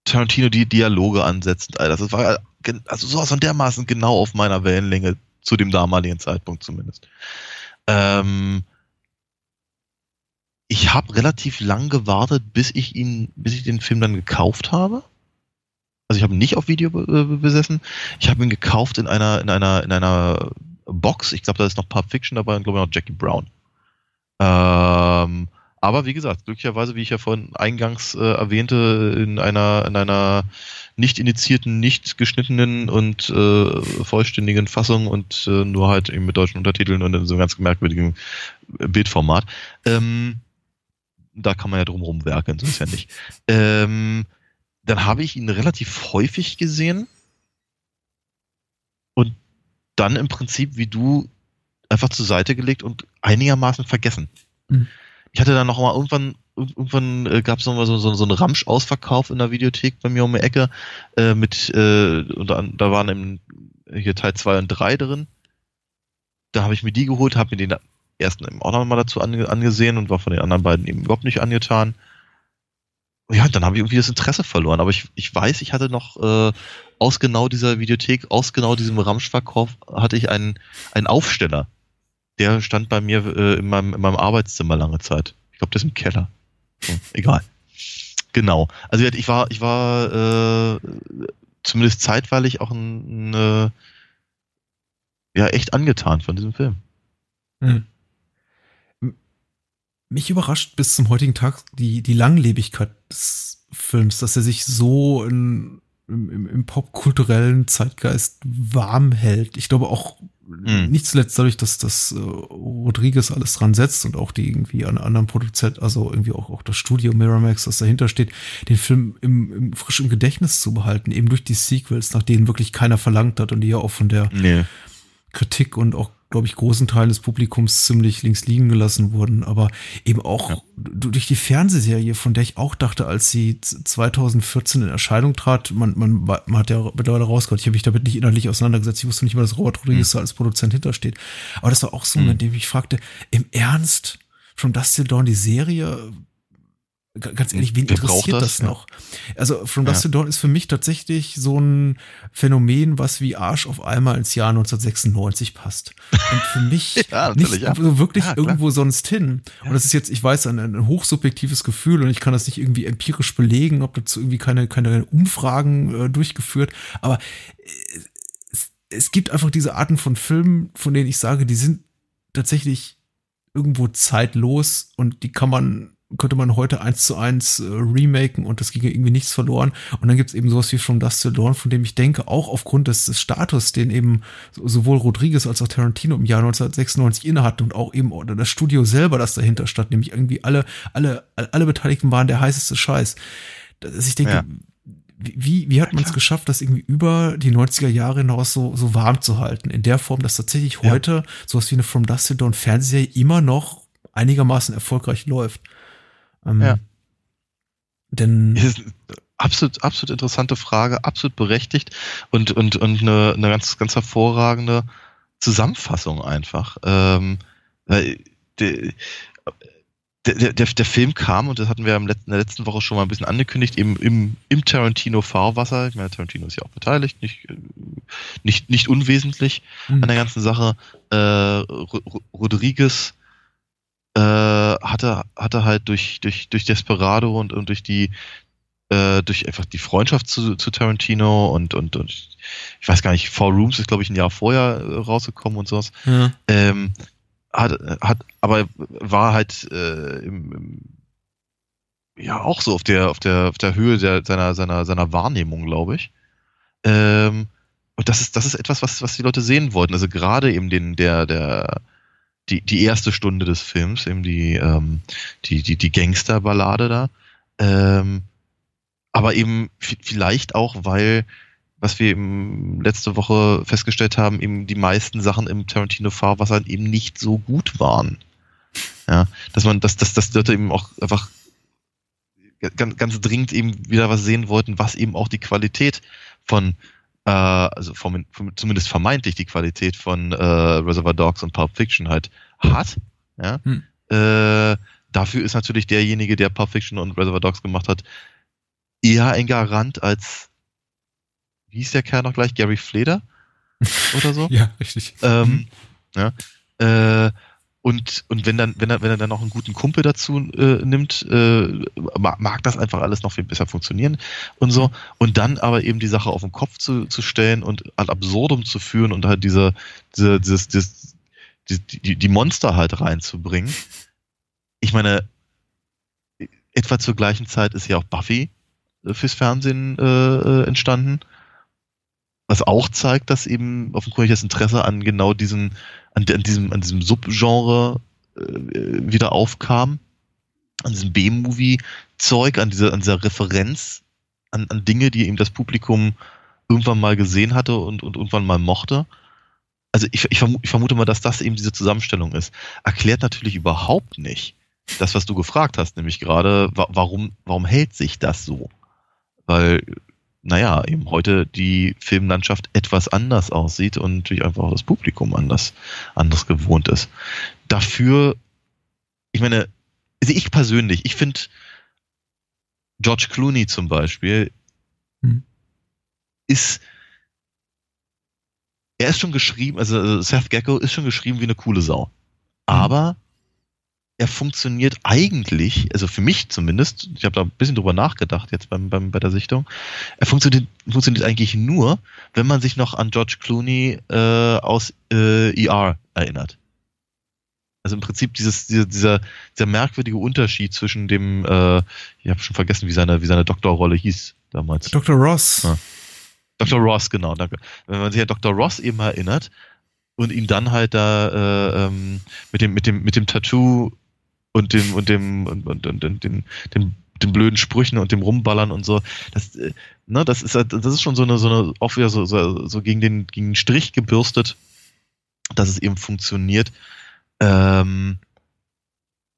Tarantino die Dialoge ansetzt, all das, das war also sowas von dermaßen genau auf meiner Wellenlänge zu dem damaligen Zeitpunkt zumindest. Ähm, ich habe relativ lang gewartet, bis ich ihn, bis ich den Film dann gekauft habe. Also ich habe ihn nicht auf Video besessen. Ich habe ihn gekauft in einer in einer in einer Box. Ich glaube, da ist noch Pulp Fiction dabei und glaube ich noch Jackie Brown. Ähm, aber wie gesagt, glücklicherweise, wie ich ja vorhin eingangs äh, erwähnte, in einer, in einer nicht initiierten, nicht geschnittenen und äh, vollständigen Fassung und äh, nur halt eben mit deutschen Untertiteln und in so einem ganz merkwürdigen Bildformat. Ähm, da kann man ja drumherum werken, so ist ja nicht. Ähm, dann habe ich ihn relativ häufig gesehen und dann im Prinzip, wie du einfach zur Seite gelegt und einigermaßen vergessen. Mhm. Ich hatte dann noch mal irgendwann, irgendwann äh, gab es noch mal so, so, so einen Ramsch-Ausverkauf in der Videothek bei mir um die Ecke äh, mit, äh, und da, da waren im, hier Teil 2 und 3 drin. Da habe ich mir die geholt, habe mir den ersten auch noch mal dazu ange, angesehen und war von den anderen beiden eben überhaupt nicht angetan. Ja, dann habe ich irgendwie das Interesse verloren. Aber ich, ich weiß, ich hatte noch äh, aus genau dieser Videothek, aus genau diesem Ramsch-Verkauf, hatte ich einen, einen Aufsteller der stand bei mir äh, in, meinem, in meinem Arbeitszimmer lange Zeit. Ich glaube, das ist im Keller. Hm, egal. Genau. Also ich war, ich war äh, zumindest zeitweilig auch ein, ein äh, ja echt angetan von diesem Film. Hm. Mich überrascht bis zum heutigen Tag die, die Langlebigkeit des Films, dass er sich so in, im, im popkulturellen Zeitgeist warm hält. Ich glaube auch mhm. nicht zuletzt dadurch, dass das äh, Rodriguez alles dran setzt und auch die irgendwie an anderen Produzenten, also irgendwie auch, auch das Studio Miramax, das dahinter steht, den Film im, im frisch im Gedächtnis zu behalten, eben durch die Sequels, nach denen wirklich keiner verlangt hat und die ja auch von der nee. Kritik und auch glaube ich, großen Teilen des Publikums ziemlich links liegen gelassen wurden, aber eben auch ja. durch die Fernsehserie, von der ich auch dachte, als sie 2014 in Erscheinung trat, man, man, man hat ja mittlerweile rausgehört, ich habe mich damit nicht innerlich auseinandergesetzt, ich wusste nicht mal, dass Robert Rodriguez mhm. als Produzent hintersteht. Aber das war auch so, mhm. in dem ich fragte, im Ernst, From Dust Till Dawn, die Serie, Ganz ehrlich, wen Wer interessiert das, das noch? Also From Dust ja. to Dawn ist für mich tatsächlich so ein Phänomen, was wie Arsch auf einmal ins Jahr 1996 passt. Und für mich *laughs* ja, nicht ja. wirklich irgendwo sonst hin. Und das ist jetzt, ich weiß, ein, ein hochsubjektives Gefühl und ich kann das nicht irgendwie empirisch belegen, ob dazu irgendwie keine, keine Umfragen äh, durchgeführt. Aber äh, es, es gibt einfach diese Arten von Filmen, von denen ich sage, die sind tatsächlich irgendwo zeitlos und die kann man könnte man heute eins zu eins äh, remaken und das ginge irgendwie nichts verloren. Und dann gibt's eben sowas wie From Dust to Dawn, von dem ich denke, auch aufgrund des, des Status, den eben sowohl Rodriguez als auch Tarantino im Jahr 1996 innehatten und auch eben das Studio selber, das dahinter stand, nämlich irgendwie alle, alle, alle Beteiligten waren der heißeste Scheiß. Dass ich denke, ja. wie, wie hat man es geschafft, das irgendwie über die 90er Jahre hinaus so, so warm zu halten? In der Form, dass tatsächlich heute ja. sowas wie eine From Dust to Dawn Fernsehserie immer noch einigermaßen erfolgreich läuft. Ähm, ja. Denn. absolut, absolut interessante Frage, absolut berechtigt und, und, und eine, eine ganz, ganz hervorragende Zusammenfassung einfach. Ähm, der, der, der, der Film kam, und das hatten wir in der letzten Woche schon mal ein bisschen angekündigt, eben im, im Tarantino-Fahrwasser. Ich meine, Tarantino ist ja auch beteiligt, nicht, nicht, nicht unwesentlich mhm. an der ganzen Sache. Äh, Rodriguez äh, hatte, hatte halt durch, durch, durch Desperado und, und durch die, äh, durch einfach die Freundschaft zu, zu Tarantino und, und, und ich weiß gar nicht, Four Rooms ist, glaube ich, ein Jahr vorher äh, rausgekommen und sowas. Ja. Ähm, hat, hat, aber war halt äh, im, im, ja auch so auf der, auf der, auf der Höhe der, seiner, seiner, seiner Wahrnehmung, glaube ich. Ähm, und das ist, das ist etwas, was, was die Leute sehen wollten. Also gerade eben den, der, der, die, die erste Stunde des Films, eben die, ähm, die, die, die Gangsterballade da. Ähm, aber eben vielleicht auch, weil, was wir eben letzte Woche festgestellt haben, eben die meisten Sachen im Tarantino-Fahrwasser eben nicht so gut waren. Ja, dass man, dass, dass, dass Leute eben auch einfach ganz, ganz dringend eben wieder was sehen wollten, was eben auch die Qualität von äh, also vom, vom, zumindest vermeintlich die Qualität von äh, Reservoir Dogs und Pulp Fiction halt hat. Ja? Hm. Äh, dafür ist natürlich derjenige, der Pulp Fiction und Reservoir Dogs gemacht hat, eher ein Garant als, wie hieß der Kerl noch gleich, Gary Fleder oder so? *laughs* ja, richtig. Ähm, hm. ja, äh, und, und wenn dann, wenn er, wenn er dann noch einen guten Kumpel dazu äh, nimmt, äh, mag das einfach alles noch viel besser funktionieren und so. Und dann aber eben die Sache auf den Kopf zu, zu stellen und ad absurdum zu führen und halt diese, diese, dieses, dieses, die, die, die Monster halt reinzubringen. Ich meine, etwa zur gleichen Zeit ist ja auch Buffy äh, fürs Fernsehen äh, äh, entstanden. Was auch zeigt, dass eben offenkundig das Interesse an genau diesen an, an diesem, an diesem Subgenre äh, wieder aufkam, an diesem B-Movie-Zeug, an dieser, an dieser Referenz, an, an Dinge, die eben das Publikum irgendwann mal gesehen hatte und, und irgendwann mal mochte. Also ich, ich, vermute, ich vermute mal, dass das eben diese Zusammenstellung ist. Erklärt natürlich überhaupt nicht das, was du gefragt hast, nämlich gerade, warum, warum hält sich das so? Weil naja, eben heute die Filmlandschaft etwas anders aussieht und natürlich einfach auch das Publikum anders, anders gewohnt ist. Dafür, ich meine, also ich persönlich, ich finde George Clooney zum Beispiel hm. ist, er ist schon geschrieben, also Seth Gecko ist schon geschrieben wie eine coole Sau. Aber er funktioniert eigentlich, also für mich zumindest, ich habe da ein bisschen drüber nachgedacht jetzt beim, beim, bei der Sichtung, er funktioniert, funktioniert eigentlich nur, wenn man sich noch an George Clooney äh, aus äh, ER erinnert. Also im Prinzip dieses, dieser, dieser, dieser merkwürdige Unterschied zwischen dem, äh, ich habe schon vergessen, wie seine, wie seine Doktorrolle hieß damals. Dr. Ross. Ja. Dr. Ross, genau, danke. Wenn man sich an Dr. Ross eben erinnert und ihn dann halt da äh, ähm, mit dem, mit dem, mit dem Tattoo und dem und dem und, und, und, und den, den, den blöden Sprüchen und dem Rumballern und so. Das, äh, ne, das ist halt, das ist schon so eine, so eine, auch wieder so, so, so gegen den, gegen den Strich gebürstet, dass es eben funktioniert. Ähm,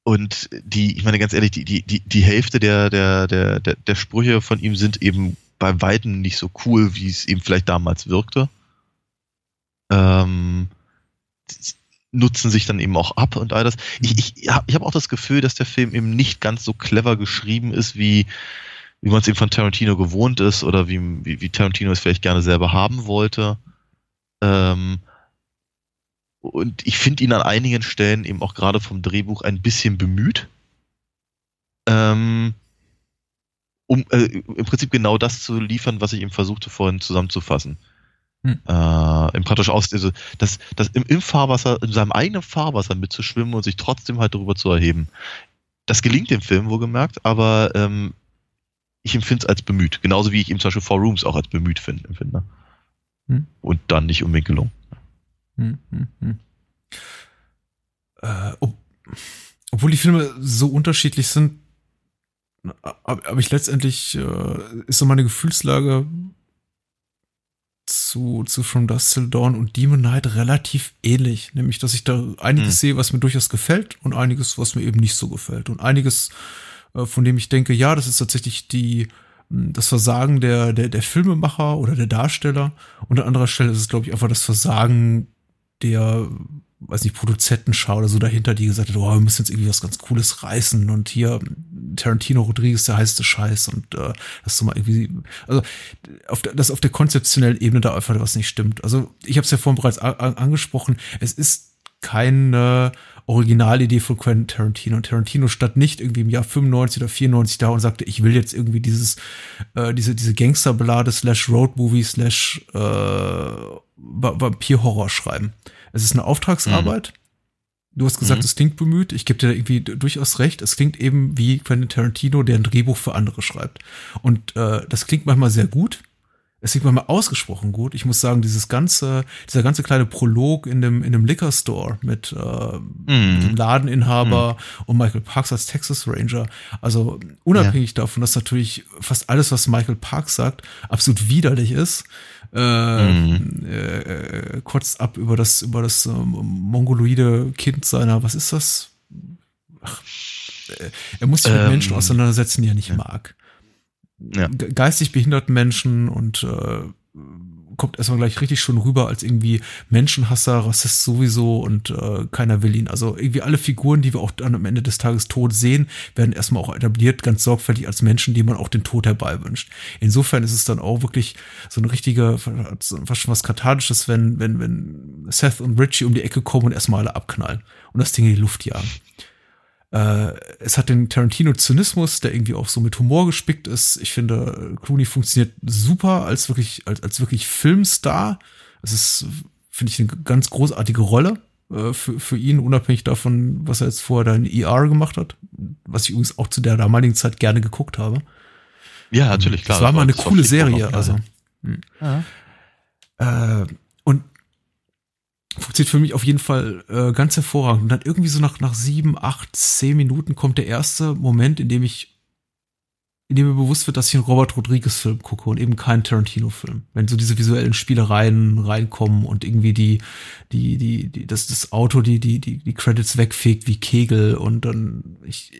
und die, ich meine ganz ehrlich, die, die, die, die Hälfte der, der, der, der, der Sprüche von ihm sind eben bei Weitem nicht so cool, wie es eben vielleicht damals wirkte. Ähm, nutzen sich dann eben auch ab und all das. Ich, ich, ja, ich habe auch das Gefühl, dass der Film eben nicht ganz so clever geschrieben ist, wie, wie man es eben von Tarantino gewohnt ist oder wie, wie, wie Tarantino es vielleicht gerne selber haben wollte. Ähm, und ich finde ihn an einigen Stellen eben auch gerade vom Drehbuch ein bisschen bemüht. Ähm, um äh, im Prinzip genau das zu liefern, was ich ihm versuchte vorhin zusammenzufassen. Hm. Äh, im praktisch aus, also das, das im, im Fahrwasser, in seinem eigenen Fahrwasser mitzuschwimmen und sich trotzdem halt darüber zu erheben. Das gelingt dem Film, wohlgemerkt, aber ähm, ich empfinde es als bemüht. Genauso wie ich ihm zum Beispiel Four Rooms auch als bemüht find, empfinde. Hm. Und dann nicht unbedingt gelungen. Hm, hm, hm. Äh, ob, obwohl die Filme so unterschiedlich sind, aber ich letztendlich äh, ist so meine Gefühlslage zu, zu From Dust Till Dawn und Demon Knight relativ ähnlich. Nämlich, dass ich da einiges hm. sehe, was mir durchaus gefällt und einiges, was mir eben nicht so gefällt. Und einiges, äh, von dem ich denke, ja, das ist tatsächlich die, hm, das Versagen der, der, der Filmemacher oder der Darsteller. Und an anderer Stelle ist es, glaube ich, einfach das Versagen der weiß nicht, Produzentenschau oder so dahinter, die gesagt hat, oh, wir müssen jetzt irgendwie was ganz Cooles reißen und hier Tarantino Rodriguez, der heiße Scheiß und äh, das so mal irgendwie, also auf der, dass auf der konzeptionellen Ebene da einfach was nicht stimmt. Also ich habe es ja vorhin bereits angesprochen, es ist keine Originalidee von Quentin Tarantino. Und Tarantino stand nicht irgendwie im Jahr 95 oder 94 da und sagte, ich will jetzt irgendwie dieses, äh, diese, diese Gangsterballade slash Roadmovie slash äh, Vampir-Horror schreiben. Es ist eine Auftragsarbeit. Mhm. Du hast gesagt, mhm. es klingt bemüht. Ich gebe dir da irgendwie durchaus recht. Es klingt eben wie Quentin Tarantino, der ein Drehbuch für andere schreibt. Und äh, das klingt manchmal sehr gut es klingt manchmal ausgesprochen gut. Ich muss sagen, dieses ganze, dieser ganze kleine Prolog in dem, in dem Liquor Store mit, äh, mm. mit dem Ladeninhaber mm. und Michael Parks als Texas Ranger. Also unabhängig ja. davon, dass natürlich fast alles, was Michael Parks sagt, absolut widerlich ist, äh, mm. äh, kotzt ab über das, über das ähm, mongoloide Kind seiner, was ist das? Ach, äh, er muss sich ähm, mit Menschen auseinandersetzen, die er nicht ja. mag ja. geistig behinderten Menschen und äh, kommt erstmal gleich richtig schon rüber als irgendwie Menschenhasser, Rassist sowieso und äh, keiner will ihn. Also irgendwie alle Figuren, die wir auch dann am Ende des Tages tot sehen, werden erstmal auch etabliert, ganz sorgfältig als Menschen, die man auch den Tod herbeiwünscht. Insofern ist es dann auch wirklich so ein richtiger, fast schon was Kathartisches, wenn, wenn, wenn Seth und Richie um die Ecke kommen und erstmal alle abknallen und das Ding in die Luft jagen. Äh, es hat den Tarantino-Zynismus, der irgendwie auch so mit Humor gespickt ist. Ich finde, Clooney funktioniert super als wirklich, als, als wirklich Filmstar. Es ist, finde ich, eine ganz großartige Rolle äh, für, für ihn, unabhängig davon, was er jetzt vorher da in ER gemacht hat. Was ich übrigens auch zu der damaligen Zeit gerne geguckt habe. Ja, natürlich, klar. Das war mal eine coole Serie, also. Ja. Äh, und funktioniert für mich auf jeden Fall äh, ganz hervorragend. Und dann irgendwie so nach, nach sieben, acht, zehn Minuten kommt der erste Moment, in dem ich, in dem mir bewusst wird, dass ich einen Robert Rodriguez-Film gucke und eben keinen Tarantino-Film. Wenn so diese visuellen Spielereien reinkommen und irgendwie die, die, die, die, das, das Auto, die, die, die, die Credits wegfegt wie Kegel und dann, ich,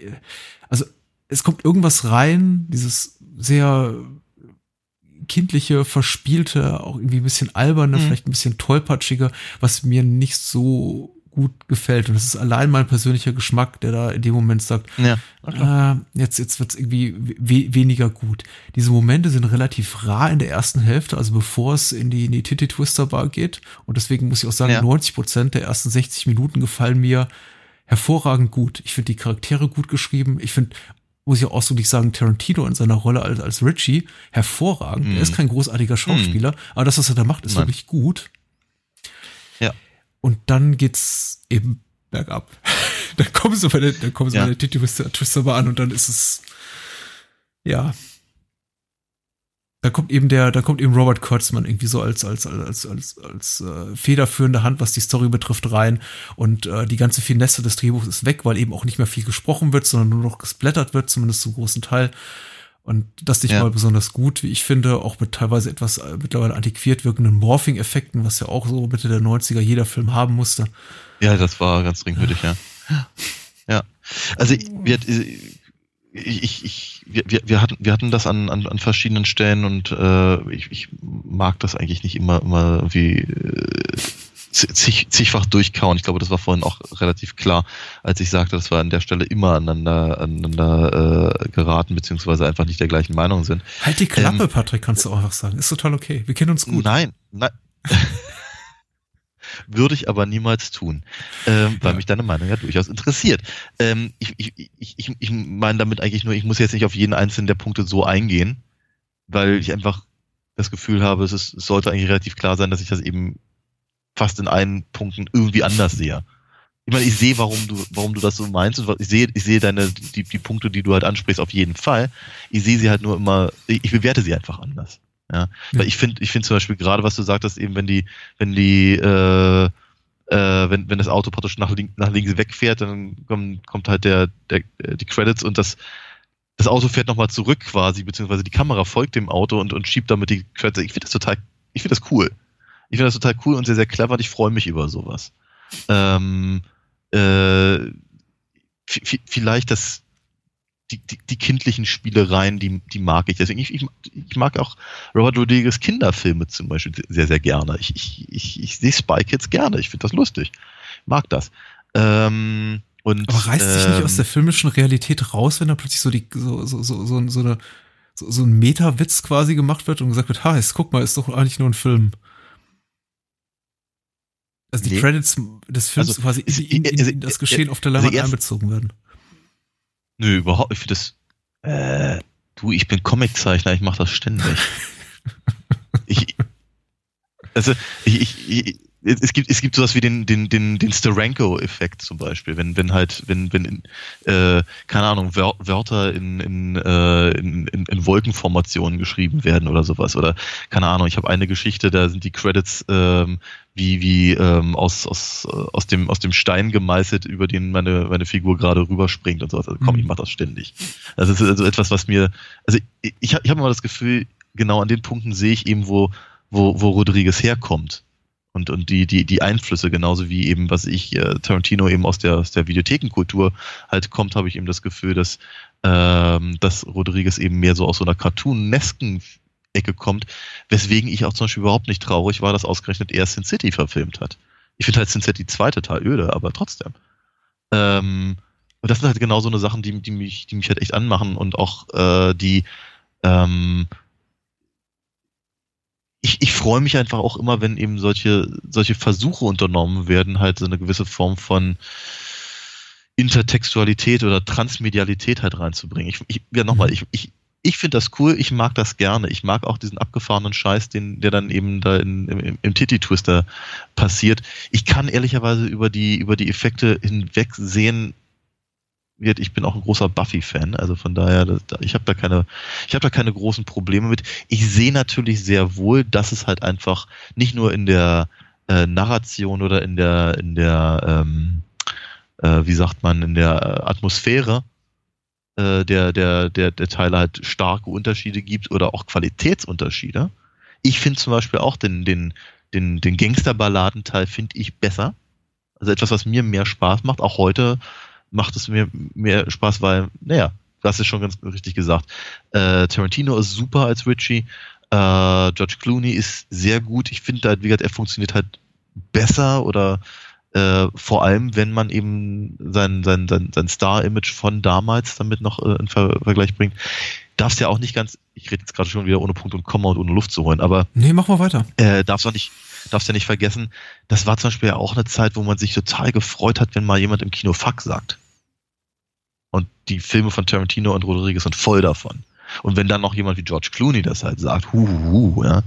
also, es kommt irgendwas rein, dieses sehr kindliche, verspielte, auch irgendwie ein bisschen alberne, mhm. vielleicht ein bisschen tollpatschige, was mir nicht so gut gefällt. Und das ist allein mein persönlicher Geschmack, der da in dem Moment sagt, ja, äh, jetzt, jetzt wird's irgendwie we weniger gut. Diese Momente sind relativ rar in der ersten Hälfte, also bevor es in die, in die Titty Twister Bar geht. Und deswegen muss ich auch sagen, ja. 90 Prozent der ersten 60 Minuten gefallen mir hervorragend gut. Ich finde die Charaktere gut geschrieben. Ich finde muss ich auch ausdrücklich sagen, Tarantino in seiner Rolle als, als Richie hervorragend. Mm. Er ist mhm. kein großartiger Schauspieler, mm. aber das, was er da macht, ist Nein. wirklich gut. Ja. Und dann geht's eben bergab. *laughs* dann kommen sie bei der, dann kommen sie ja. bei der Titi Twister an und dann ist es, ja, da kommt eben der, da kommt eben Robert Kurtzman irgendwie so als als als als als äh, federführende Hand, was die Story betrifft, rein und äh, die ganze Finesse des Drehbuchs ist weg, weil eben auch nicht mehr viel gesprochen wird, sondern nur noch gesplattert wird, zumindest zum großen Teil. Und das nicht ja. mal besonders gut, wie ich finde, auch mit teilweise etwas äh, mittlerweile antiquiert wirkenden Morphing-Effekten, was ja auch so Mitte der 90er jeder Film haben musste. Ja, das war ganz für dich, ja. Ja. Also, wir, ich, ich, wir, wir, hatten, wir hatten das an, an, an verschiedenen Stellen und äh, ich, ich mag das eigentlich nicht immer, immer irgendwie äh, zig, zigfach durchkauen. Ich glaube, das war vorhin auch relativ klar, als ich sagte, dass wir an der Stelle immer aneinander, aneinander äh, geraten, beziehungsweise einfach nicht der gleichen Meinung sind. Halt die Klappe, ähm, Patrick, kannst du auch einfach sagen. Ist total okay. Wir kennen uns gut. Nein, nein. *laughs* würde ich aber niemals tun, ähm, weil ja. mich deine Meinung ja durchaus interessiert. Ähm, ich, ich, ich, ich meine damit eigentlich nur, ich muss jetzt nicht auf jeden einzelnen der Punkte so eingehen, weil ich einfach das Gefühl habe, es, ist, es sollte eigentlich relativ klar sein, dass ich das eben fast in allen Punkten irgendwie anders sehe. Ich meine, ich sehe, warum du, warum du das so meinst. Und ich sehe, ich sehe deine, die, die Punkte, die du halt ansprichst, auf jeden Fall. Ich sehe sie halt nur immer, ich bewerte sie einfach anders. Ja, weil ich finde, ich finde zum Beispiel gerade, was du sagtest, eben wenn die, wenn die, äh, äh, wenn, wenn das Auto praktisch nach, link, nach links wegfährt, dann kommt, kommt halt der, der, die Credits und das, das Auto fährt nochmal zurück quasi, beziehungsweise die Kamera folgt dem Auto und, und schiebt damit die Credits. Ich finde das total, ich finde das cool. Ich finde das total cool und sehr, sehr clever und ich freue mich über sowas. Ähm, äh, vielleicht das, die, die, die kindlichen Spielereien, die, die mag ich. Deswegen, ich, ich, ich mag auch Robert Rodriguez Kinderfilme zum Beispiel sehr, sehr gerne. Ich, ich, ich, ich sehe Spy Kids gerne. Ich finde das lustig. Mag das. Ähm, und, Aber reißt ähm, sich nicht aus der filmischen Realität raus, wenn da plötzlich so die so, so, so, so, so eine so, so ein Meta-Witz quasi gemacht wird und gesagt wird, ha, jetzt guck mal, ist doch eigentlich nur ein Film. Also die Nee. Credits des Films Also, quasi in, in, also, in das Geschehen auf der also Leinwand erst- einbezogen werden. Nö, überhaupt. Ich finde das. Äh, du, ich bin Comiczeichner, ich mache das ständig. *laughs* ich, also, ich, ich, ich, es gibt, es gibt sowas wie den, den, den, den Steranko-Effekt zum Beispiel, wenn, wenn halt, wenn, wenn, äh, keine Ahnung, Wör Wörter in, in, äh, in, in, in Wolkenformationen geschrieben werden oder sowas. Oder, keine Ahnung, ich habe eine Geschichte, da sind die Credits ähm, wie, wie ähm, aus, aus, äh, aus, dem, aus dem Stein gemeißelt, über den meine, meine Figur gerade rüberspringt und sowas. Also komm, Mhm. ich mache das ständig. Das ist also etwas, was mir, also ich, ich habe ich hab immer das Gefühl, genau an den Punkten sehe ich eben, wo, wo, wo Rodriguez herkommt. Und, und die, die, die Einflüsse, genauso wie eben, was ich, äh, Tarantino eben aus der, aus der Videothekenkultur halt kommt, habe ich eben das Gefühl, dass, ähm, dass Rodriguez eben mehr so aus so einer cartoonesken Ecke kommt, weswegen ich auch zum Beispiel überhaupt nicht traurig war, dass ausgerechnet er Sin City verfilmt hat. Ich finde halt Sin City 2 total öde, aber trotzdem. Ähm, und das sind halt genau so eine Sachen, die, die, mich, die mich halt echt anmachen und auch äh, die ähm, ich, ich freue mich einfach auch immer, wenn eben solche, solche Versuche unternommen werden, halt so eine gewisse Form von Intertextualität oder Transmedialität halt reinzubringen. Ich, ich ja nochmal, ich, ich, ich finde das cool, ich mag das gerne. Ich mag auch diesen abgefahrenen Scheiß, den, der dann eben da in, im, im Titty-Twister passiert. Ich kann ehrlicherweise über die, über die Effekte hinweg sehen, wird, ich bin auch ein großer Buffy-Fan, also von daher, ich habe da keine, ich habe da keine großen Probleme mit. Ich sehe natürlich sehr wohl, dass es halt einfach nicht nur in der äh, Narration oder in der, in der, ähm, äh, wie sagt man, in der Atmosphäre äh, der, der, der, der Teile halt starke Unterschiede gibt oder auch Qualitätsunterschiede. Ich finde zum Beispiel auch den, den, den, den Gangsterballadenteil finde ich besser. Also etwas, was mir mehr Spaß macht, auch heute macht es mir mehr Spaß, weil, naja, hast es schon ganz richtig gesagt. Äh, Tarantino ist super als Richie. Äh, George Clooney ist sehr gut. Ich finde halt, wie gesagt, er funktioniert halt besser oder äh, vor allem, wenn man eben sein, sein, sein, sein Star-Image von damals damit noch äh, in Ver Vergleich bringt. Darfst ja auch nicht ganz, ich rede jetzt gerade schon wieder ohne Punkt und Komma und ohne Luft zu holen, aber Nee, mach mal weiter. äh, darfst auch nicht, darfst ja nicht vergessen, das war zum Beispiel ja auch eine Zeit, wo man sich total gefreut hat, wenn mal jemand im Kino Fuck sagt. Und die Filme von Tarantino und Rodriguez sind voll davon. Und wenn dann noch jemand wie George Clooney das halt sagt, hu, hu, hu ja,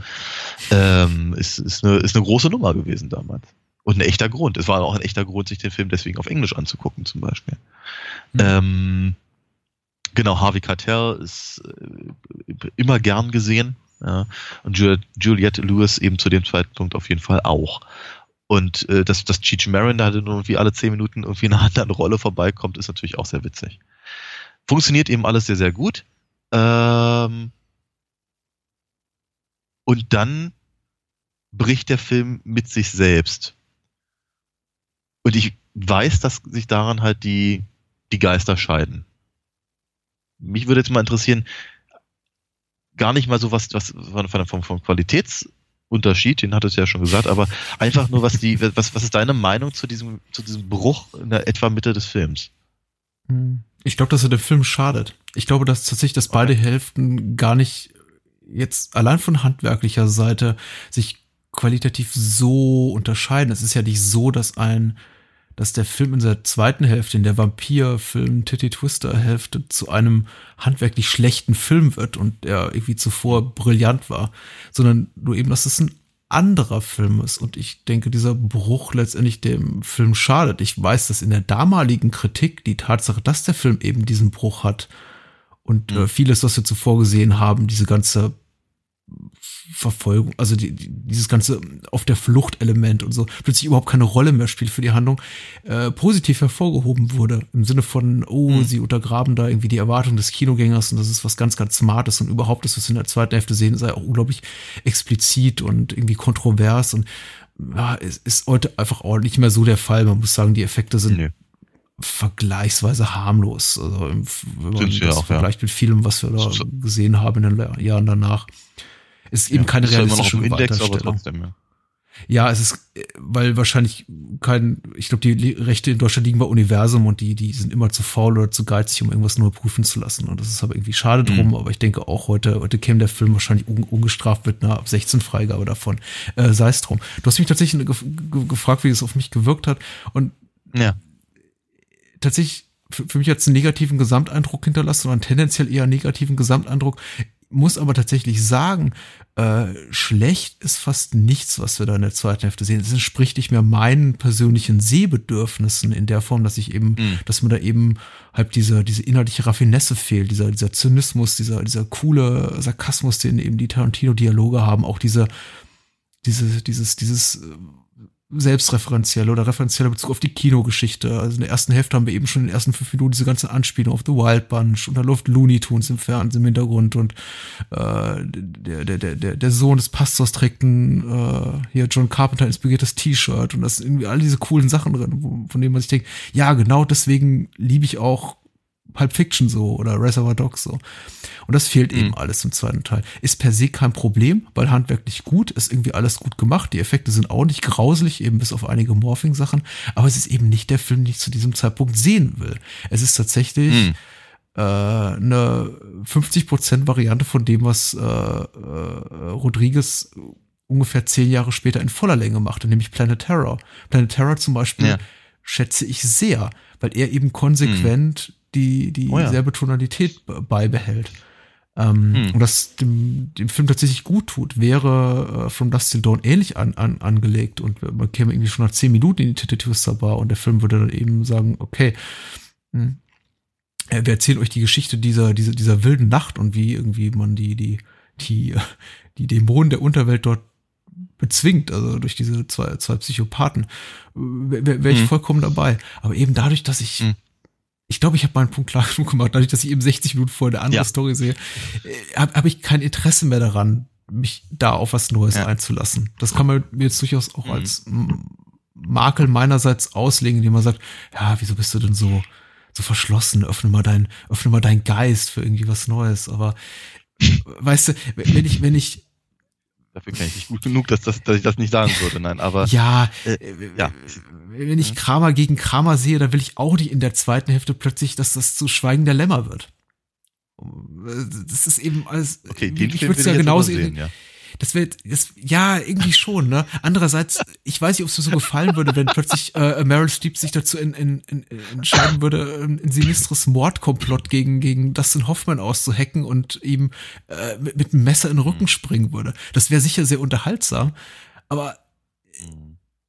ähm, ist, ist, eine, ist eine große Nummer gewesen damals. Und ein echter Grund. Es war auch ein echter Grund, sich den Film deswegen auf Englisch anzugucken, zum Beispiel. Mhm. Ähm, genau, Harvey Keitel ist äh, immer gern gesehen. Ja, und Ju- Juliette Lewis eben zu dem Zeitpunkt auf jeden Fall auch. Und äh, dass, dass Cheech Marin da dann irgendwie alle zehn Minuten irgendwie in einer anderen Rolle vorbeikommt, ist natürlich auch sehr witzig. Funktioniert eben alles sehr, sehr gut. Ähm, und dann bricht der Film mit sich selbst. Und ich weiß, dass sich daran halt die, die Geister scheiden. Mich würde jetzt mal interessieren, gar nicht mal so was, was von, von, vom, vom Qualitätsunterschied, den hattest du ja schon gesagt, aber einfach nur, was die, *laughs* was, was ist deine Meinung zu diesem, zu diesem Bruch in der etwa Mitte des Films? Ich glaube, dass er dem Film schadet. Ich glaube, dass tatsächlich, dass beide Hälften gar nicht jetzt allein von handwerklicher Seite sich qualitativ so unterscheiden. Es ist ja nicht so, dass ein, dass der Film in der zweiten Hälfte, in der Vampir-Film Titty Twister Hälfte zu einem handwerklich schlechten Film wird und der irgendwie zuvor brillant war, sondern nur eben, dass es ein anderer Film ist. Und ich denke, dieser Bruch letztendlich dem Film schadet. Ich weiß, dass in der damaligen Kritik die Tatsache, dass der Film eben diesen Bruch hat und Mhm. äh, vieles, was wir zuvor gesehen haben, diese ganze Verfolgung, also die, die, dieses ganze auf der Flucht-Element und so, plötzlich überhaupt keine Rolle mehr spielt für die Handlung, äh, positiv hervorgehoben wurde. Im Sinne von, oh, Mhm. sie untergraben da irgendwie die Erwartung des Kinogängers und das ist was ganz, ganz Smartes und überhaupt das, was wir in der zweiten Hälfte sehen, sei auch unglaublich explizit und irgendwie kontrovers und ja, es ist heute einfach auch nicht mehr so der Fall. Man muss sagen, die Effekte sind Nö. vergleichsweise harmlos. Also wenn man das auch, ja. vergleicht mit vielem, was wir da So- gesehen haben in den Jahren danach. Ist eben Ja, keine ist ja immer noch realistische Index, aber trotzdem, ja. Ja, es ist, weil wahrscheinlich kein, ich glaube, die Rechte in Deutschland liegen bei Universum und die, die sind immer zu faul oder zu geizig, um irgendwas nur prüfen zu lassen. Und das ist aber irgendwie schade drum, mhm. aber ich denke auch heute, heute käme der Film wahrscheinlich un, ungestraft mit einer ab 16 Freigabe davon. Äh, Sei es drum. Du hast mich tatsächlich gefragt, wie es auf mich gewirkt hat. Und ja. tatsächlich, für, für mich hat es einen negativen Gesamteindruck hinterlassen oder einen tendenziell eher negativen Gesamteindruck muss aber tatsächlich sagen, äh, schlecht ist fast nichts, was wir da in der zweiten Hälfte sehen. Es entspricht nicht mehr meinen persönlichen Sehbedürfnissen in der Form, dass ich eben, mhm. dass mir da eben halt diese, diese inhaltliche Raffinesse fehlt, dieser, dieser Zynismus, dieser, dieser coole Sarkasmus, den eben die Tarantino-Dialoge haben, auch diese, diese, dieses, dieses selbstreferenzielle oder referenzielle Bezug auf die Kinogeschichte. Also in der ersten Hälfte haben wir eben schon in den ersten fünf Minuten diese ganze Anspielung auf The Wild Bunch und da läuft Looney Tunes im Fernsehen im Hintergrund und äh, der, der, der, der Sohn des Pastors trägt ein äh, hier John Carpenter inspiriertes T-Shirt und das sind irgendwie all diese coolen Sachen drin, von denen man sich denkt, ja, genau deswegen liebe ich auch Pulp Fiction so oder Reservoir Dogs so. Und das fehlt mhm. eben alles im zweiten Teil. Ist per se kein Problem, weil handwerklich gut, ist irgendwie alles gut gemacht. Die Effekte sind auch nicht grauselig, eben bis auf einige Morphing-Sachen. Aber es ist eben nicht der Film, den ich zu diesem Zeitpunkt sehen will. Es ist tatsächlich mhm. eine 50% Variante von dem, was äh, äh, Rodriguez ungefähr zehn Jahre später in voller Länge machte, nämlich Planet Terror. Planet Terror zum Beispiel ja. schätze ich sehr, weil er eben konsequent mhm die, die oh ja. Tonalität beibehält. Ähm, hm. Und das dem, dem Film tatsächlich gut tut, wäre äh, From Dust Till Dawn ähnlich an, an, angelegt und man käme irgendwie schon nach zehn Minuten in die Titty Twister Bar und der Film würde dann eben sagen, okay, hm, äh, wir erzählen euch die Geschichte dieser, dieser, dieser wilden Nacht und wie irgendwie man die, die, die, die Dämonen der Unterwelt dort bezwingt, also durch diese zwei, zwei Psychopathen, wäre wär ich hm. vollkommen dabei. Aber eben dadurch, dass ich hm ich glaube, ich habe meinen Punkt klar genug *laughs* gemacht, dadurch, dass ich eben 60 Minuten vor der andere ja. Story sehe, äh, habe hab ich kein Interesse mehr daran, mich da auf was Neues ja. einzulassen. Das kann man mir jetzt durchaus auch mhm. als Makel meinerseits auslegen, indem man sagt, ja, wieso bist du denn so, so verschlossen? Öffne mal dein, öffne mal deinen Geist für irgendwie was Neues. Aber weißt du, wenn ich, wenn ich Dafür kenne ich dich gut genug, dass, das, dass ich das nicht sagen würde, nein, aber. Ja, äh, ja. wenn ich Kramer gegen Kramer sehe, dann will ich auch nicht in der zweiten Hälfte plötzlich, dass das zu Schweigen der Lämmer wird. Das ist eben alles. Okay, den ich würde es ja genauso sehen, ja das wird, das, ja, irgendwie schon, ne? Andererseits, ich weiß nicht, ob es mir so gefallen würde, wenn plötzlich äh, Meryl Streep sich dazu in, in, in, entscheiden würde, ein, ein sinistres Mordkomplott gegen, gegen Dustin Hoffman auszuhacken und ihm äh, mit, mit einem Messer in den Rücken springen würde. Das wäre sicher sehr unterhaltsam, aber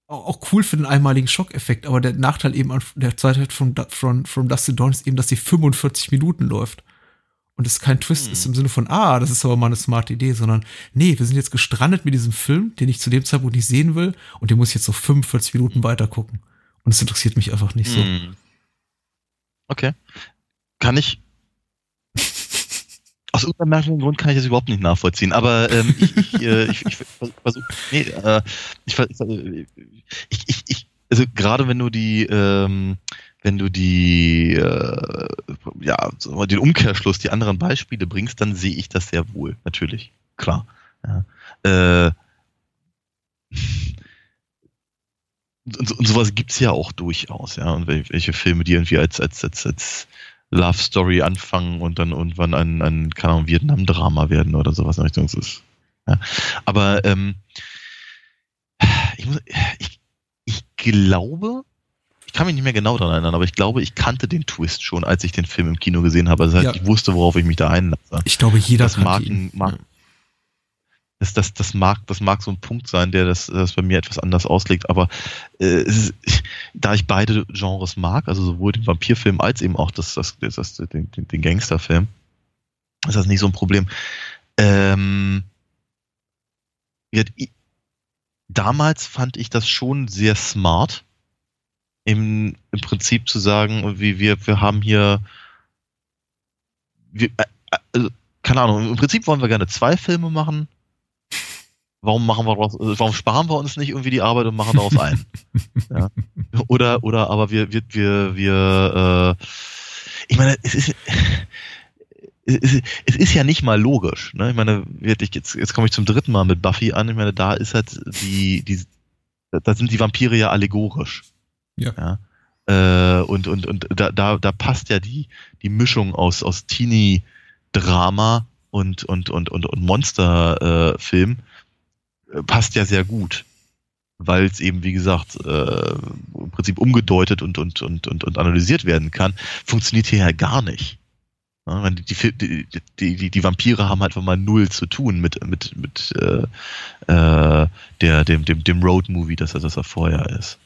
auch cool für den einmaligen Schockeffekt, aber der Nachteil eben an der Zeit von, von, von Dustin Dawn ist eben, dass sie 45 Minuten läuft und es kein Twist ist im Sinne von, ah, das ist aber mal eine smarte Idee, sondern nee, wir sind jetzt gestrandet mit diesem Film, den ich zu dem Zeitpunkt nicht sehen will und den muss ich jetzt so 45 Minuten weiter gucken. Und es interessiert mich einfach nicht so. Mhm. Okay. Kann ich. *laughs* Aus irgendeinem merkwürdigen Grund kann ich das überhaupt nicht nachvollziehen, aber ähm, ich, ich, äh, ich, ich versuche, nee, äh, ich, ich, ich, ich, also gerade wenn du die, ähm, wenn du die, äh, ja, den Umkehrschluss, die anderen Beispiele bringst, dann sehe ich das sehr wohl, natürlich, klar. Ja. Äh, und, und sowas gibt's ja auch durchaus, ja. Und welche Filme, die irgendwie als, als, als, als Love Story anfangen und dann irgendwann ein, ein keine Ahnung, Vietnam-Drama werden oder sowas in Richtung. Ist, ja. Aber ähm, ich, muss, ich, ich glaube, kann mich nicht mehr genau daran erinnern, aber ich glaube, ich kannte den Twist schon, als ich den Film im Kino gesehen habe. Das heißt, ja. ich wusste, worauf ich mich da einlasse. Ich glaube, jeder das mag, ihn. mag das, das, das, mag, das mag so ein Punkt sein, der das, das bei mir etwas anders auslegt, aber äh, ist, da ich beide Genres mag, also sowohl den Vampirfilm als eben auch das, das, das, den, den Gangsterfilm, ist das nicht so ein Problem. Ähm, damals fand ich das schon sehr smart, im, im Prinzip zu sagen, wie wir, wir haben hier, wir, äh, also, keine Ahnung, im Prinzip wollen wir gerne zwei Filme machen. Warum machen wir daraus, äh, warum sparen wir uns nicht irgendwie die Arbeit und machen daraus einen? *laughs* ja. Oder, oder, aber wir, wir, wir, wir, äh, ich meine, es ist, es, ist ja nicht mal logisch. Ne? Ich meine, wirklich, jetzt, jetzt komme ich zum dritten Mal mit Buffy an. Ich meine, da ist halt die, die, da sind die Vampire ja allegorisch. Ja. ja. Äh, und und, und da, da, da passt ja die, die Mischung aus, aus Teenie-Drama und, und, und, und, und Monster-Film äh, passt ja sehr gut. Weil es eben, wie gesagt, äh, im Prinzip umgedeutet und, und, und, und, und analysiert werden kann, funktioniert hier ja gar nicht. Ja, die, die, die, die, Vampire haben einfach mal null zu tun mit, mit, mit äh, äh, der, dem, dem, dem Road-Movie, das das er vorher ist.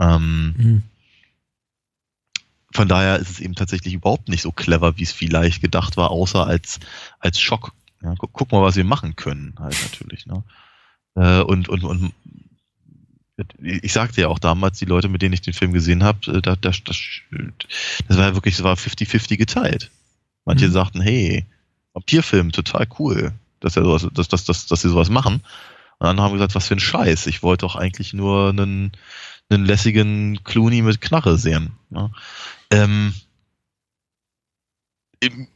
Ähm, mhm. Von daher ist es eben tatsächlich überhaupt nicht so clever, wie es vielleicht gedacht war, außer als, als Schock. Ja, guck, guck, mal, was wir machen können, halt natürlich. Ne? Äh, und, und, und ich sagte ja auch damals, die Leute, mit denen ich den Film gesehen habe, das, das, das, das war ja wirklich, es war 50-50 geteilt. Manche mhm. sagten, hey, Vampirfilm, total cool, dass, er sowas, dass, dass, dass, dass sie sowas machen. Und dann haben gesagt, was für ein Scheiß. Ich wollte doch eigentlich nur einen, einen lässigen Clooney mit Knarre sehen. Ja. Ähm,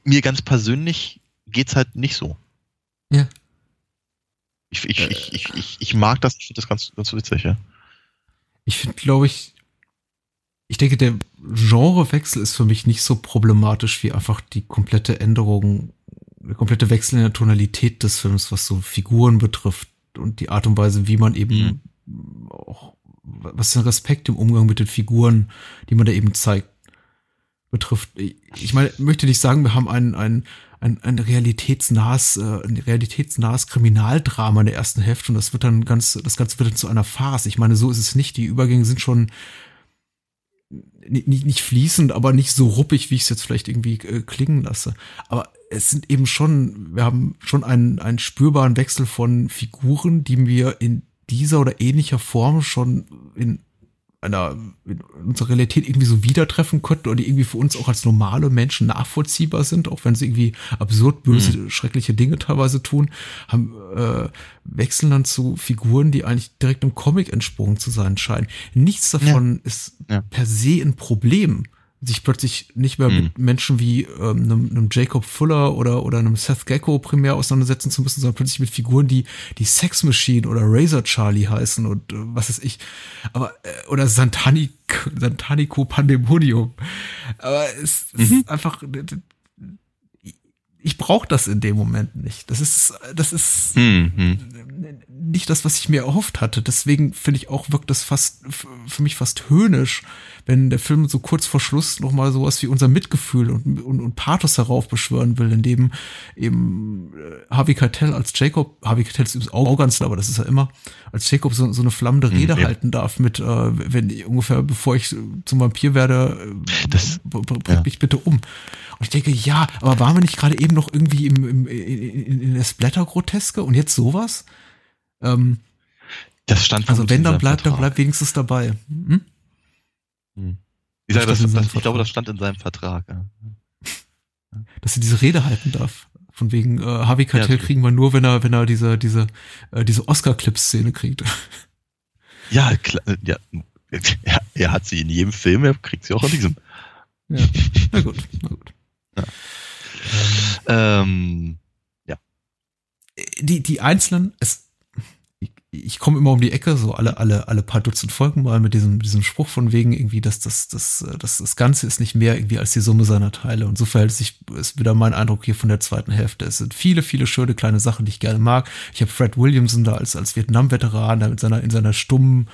mir ganz persönlich geht's halt nicht so. Ja. Ich, ich, ich, ich, ich, ich mag das, ich finde das ganz, ganz witzig, ja. Ich finde, glaube ich, ich denke, der Genrewechsel ist für mich nicht so problematisch wie einfach die komplette Änderung, der komplette Wechsel in der Tonalität des Films, was so Figuren betrifft und die Art und Weise, wie man eben mhm. auch, was den Respekt im Umgang mit den Figuren, die man da eben zeigt, betrifft. Ich meine, möchte nicht sagen, wir haben ein, ein, ein, ein realitätsnahes, äh, ein realitätsnahes Kriminaldrama in der ersten Hälfte und das wird dann ganz, das Ganze wird dann zu einer Farce. Ich meine, so ist es nicht. Die Übergänge sind schon nicht, nicht fließend, aber nicht so ruppig, wie ich es jetzt vielleicht irgendwie äh, klingen lasse. Aber es sind eben schon, wir haben schon einen, einen spürbaren Wechsel von Figuren, die wir in dieser oder ähnlicher Form schon in einer in unserer Realität irgendwie so wieder treffen könnten oder die irgendwie für uns auch als normale Menschen nachvollziehbar sind, auch wenn sie irgendwie absurd böse, mhm. schreckliche Dinge teilweise tun, haben äh, wechseln dann zu Figuren, die eigentlich direkt im Comic entsprungen zu sein scheinen. Nichts davon ja. ist ja. per se ein Problem sich plötzlich nicht mehr mhm. mit Menschen wie ähm, einem, einem Jacob Fuller oder, oder einem Seth Gecko primär auseinandersetzen zu müssen, sondern plötzlich mit Figuren, die, die Sex Machine oder Razor Charlie heißen und äh, was ist ich. Aber, äh, oder Santanic, Santanico Pandemonium. Aber es, es mhm. ist einfach, ich brauche das in dem Moment nicht. Das ist, das ist mhm. Nicht das, was ich mir erhofft hatte. Deswegen finde ich auch, wirkt das fast für mich fast höhnisch, wenn der Film so kurz vor Schluss nochmal sowas wie unser Mitgefühl und, und, und Pathos heraufbeschwören will, indem eben äh, Harvey Keitel als Jacob, Harvey Keitel ist übrigens auch ganz, aber das ist ja immer, als Jacob so, so eine flammende hm, Rede mhm, halten darf mit, äh, wenn ungefähr bevor ich zum Vampir werde, äh, das, bringt ja. mich bitte um. Und ich denke, ja, aber waren wir nicht gerade eben noch irgendwie im, im, in, in der Splatter-Groteske und jetzt sowas? Ähm, das stand Also wenn, dann bleibt, dann bleibt wenigstens dabei. Hm? Hm. Ich, sage, das, das, ich glaube, das stand in seinem Vertrag. Ja. Dass er diese Rede halten darf. Von wegen äh, Harvey Keitel ja, kriegen wir nur, wenn er, wenn er diese, diese, äh, diese Oscar-Clip-Szene kriegt. Ja, klar, ja, er, er hat sie in jedem Film, er kriegt sie auch in diesem. Ja, na gut, na gut. Ja. Ähm, ja. Die, die einzelnen, es, ich, komme immer um die Ecke, so alle, alle, alle paar Dutzend Folgen mal mit diesem, diesem Spruch von wegen irgendwie, dass das, das, das, das Ganze ist nicht mehr irgendwie als die Summe seiner Teile. Und so verhält sich, ist wieder mein Eindruck hier von der zweiten Hälfte. Es sind viele, viele schöne kleine Sachen, die ich gerne mag. Ich habe Fred Williamson da als, als Vietnam-Veteran, da mit seiner, in seiner stummen,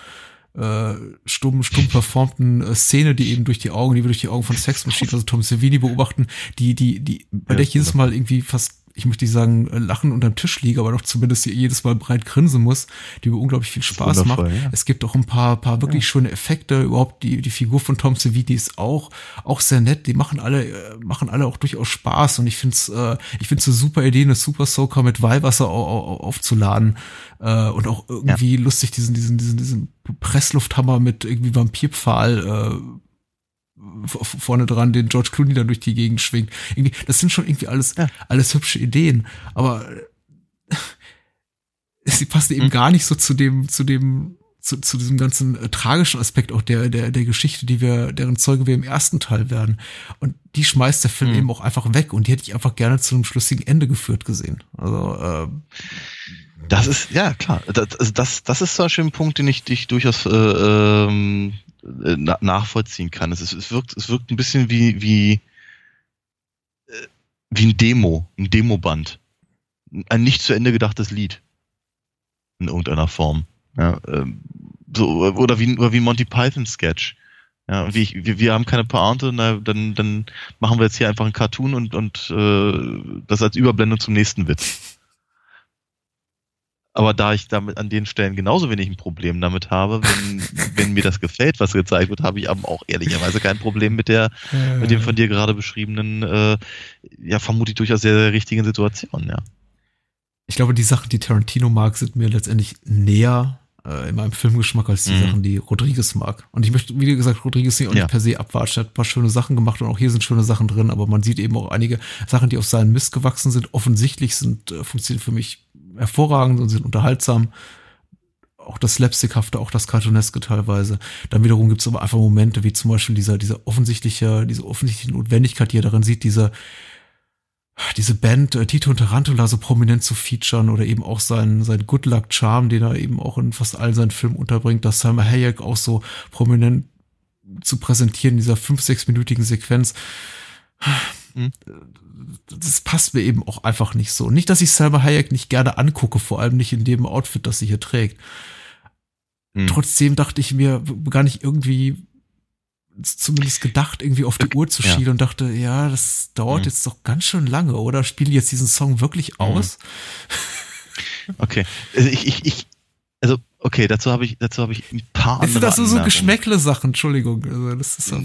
äh, stumm, stumm performten äh, Szene, die eben durch die Augen, die wir durch die Augen von Sex Machine, also Tom Savini beobachten, die, die, die, bei ja, der ich jedes Mal irgendwie fast ich möchte nicht sagen, äh, lachen unterm Tisch liege, aber doch zumindest jedes Mal breit grinsen muss, die mir unglaublich viel Spaß macht. Ja. Es gibt auch ein paar, paar wirklich ja. schöne Effekte. Überhaupt die, die Figur von Tom Savini ist auch, auch sehr nett. Die machen alle, äh, machen alle auch durchaus Spaß. Und ich finde es, äh, ich finde es eine super Idee, eine Super Soaker mit Weihwasser aufzuladen. Äh, und auch irgendwie ja. lustig, diesen, diesen, diesen, diesen Presslufthammer mit irgendwie Vampirpfahl, äh, vorne dran den George Clooney dann durch die Gegend schwingt. Irgendwie, das sind schon irgendwie alles, ja. alles hübsche Ideen, aber *laughs* sie passen eben hm. gar nicht so zu dem, zu dem zu, zu diesem ganzen äh, tragischen Aspekt auch der, der, der Geschichte, die wir, deren Zeuge wir im ersten Teil werden. Und die schmeißt der Film mhm. eben auch einfach weg und die hätte ich einfach gerne zu einem schlüssigen Ende geführt gesehen. Also, äh, das ist, ja, klar. Das, also das, das ist zum Beispiel ein Punkt, den ich, den ich durchaus äh, ähm, äh, nachvollziehen kann. Es, ist, es, wirkt, es wirkt ein bisschen wie, wie, äh, wie ein Demo, ein Demoband. Ein nicht zu Ende gedachtes Lied. In irgendeiner Form. Ja, ähm, so, oder wie, oder wie Monty Python Sketch. Ja, wie ich, wir, wir haben keine Pointe, na, dann, dann machen wir jetzt hier einfach einen Cartoon und, und äh, das als Überblendung zum nächsten Witz. Aber da ich damit an den Stellen genauso wenig ein Problem damit habe, wenn, *laughs* wenn mir das gefällt, was gezeigt wird, habe ich aber auch ehrlicherweise kein Problem mit der, äh. mit dem von dir gerade beschriebenen, äh, ja, vermutlich durchaus sehr, sehr richtigen Situation, ja. Ich glaube, die Sachen, die Tarantino mag, sind mir letztendlich näher äh, in meinem Filmgeschmack als die mhm. Sachen, die Rodriguez mag. Und ich möchte, wie gesagt, Rodriguez nicht, ja. per se abwatschen. Er hat ein paar schöne Sachen gemacht und auch hier sind schöne Sachen drin, aber man sieht eben auch einige Sachen, die auf seinen Mist gewachsen sind, offensichtlich sind, äh, funktionieren für mich hervorragend und sind unterhaltsam. Auch das Slapstickhafte, auch das Cartooneske teilweise. Dann wiederum gibt es aber einfach Momente, wie zum Beispiel dieser, dieser offensichtliche, diese offensichtliche Notwendigkeit, die er darin sieht, dieser, diese Band äh, Tito und Tarantula so prominent zu featuren oder eben auch sein, sein Good Luck Charm, den er eben auch in fast all seinen Filmen unterbringt, dass Salma Hayek auch so prominent zu präsentieren in dieser fünf, sechsminütigen Sequenz. Mhm. Das passt mir eben auch einfach nicht so. Nicht, dass ich Salma Hayek nicht gerne angucke, vor allem nicht in dem Outfit, das sie hier trägt. Mhm. Trotzdem dachte ich mir, gar nicht irgendwie zumindest gedacht, irgendwie auf die Uhr zu schielen ja. und dachte, ja, das dauert mhm. jetzt doch ganz schön lange, oder? Spielen jetzt diesen Song wirklich mhm. aus? *laughs* Okay. Also ich, ich, ich, also, okay, dazu habe ich, dazu habe ich ein paar andere. Das sind so Geschmäckle-Sachen, Entschuldigung. Also, das ist so.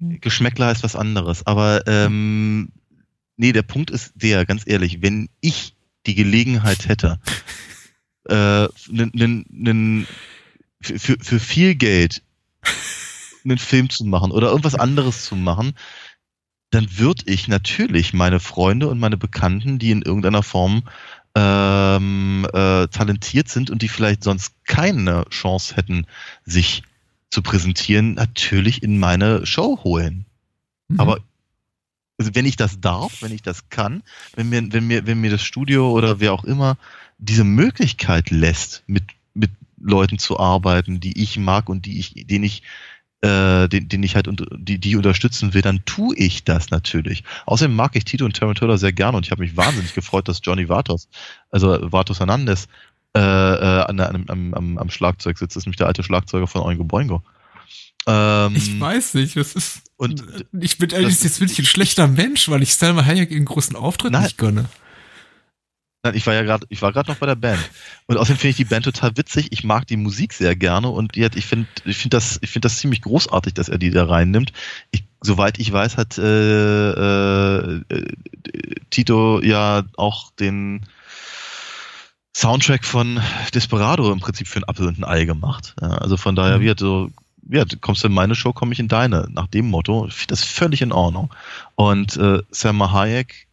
Geschmäckler heißt was anderes. Aber ähm, nee, der Punkt ist der, ganz ehrlich, wenn ich die Gelegenheit hätte, *laughs* äh, nen, nen, nen, für, für viel Geld einen Film zu machen oder irgendwas anderes zu machen, dann würde ich natürlich meine Freunde und meine Bekannten, die in irgendeiner Form ähm, äh, talentiert sind und die vielleicht sonst keine Chance hätten, sich zu präsentieren, natürlich in meine Show holen. Mhm. Aber also wenn ich das darf, wenn ich das kann, wenn mir, wenn mir, wenn mir das Studio oder wer auch immer diese Möglichkeit lässt, mit, mit Leuten zu arbeiten, die ich mag und die ich, denen ich äh, den, den ich halt die, die unterstützen will, dann tue ich das natürlich. Außerdem mag ich Tito und Tarantula sehr gerne und ich habe mich wahnsinnig gefreut, dass Johnny Vatos, also Vatos Hernandez, äh, äh, an, an, am, am, am Schlagzeug sitzt. Das ist nämlich der alte Schlagzeuger von Oingo Boingo. Ähm, ich weiß nicht, das ist. Und ich bin ehrlich, jetzt bin ich ein schlechter Mensch, weil ich Selma Hayek in großen Auftritt nein, nicht gönne. Nein, ich war ja gerade, ich war gerade noch bei der Band. Und außerdem finde ich die Band total witzig. Ich mag die Musik sehr gerne und ich finde, ich finde das, ich finde das ziemlich großartig, dass er die da reinnimmt. Ich, soweit ich weiß, hat äh, äh, Tito ja auch den Soundtrack von Desperado im Prinzip für ein Apfel und ein Ei gemacht. Ja, also von daher, mhm. wie so, ja, kommst du in meine Show, komme ich in deine, nach dem Motto. Das völlig in Ordnung. Und äh, Selma Hayek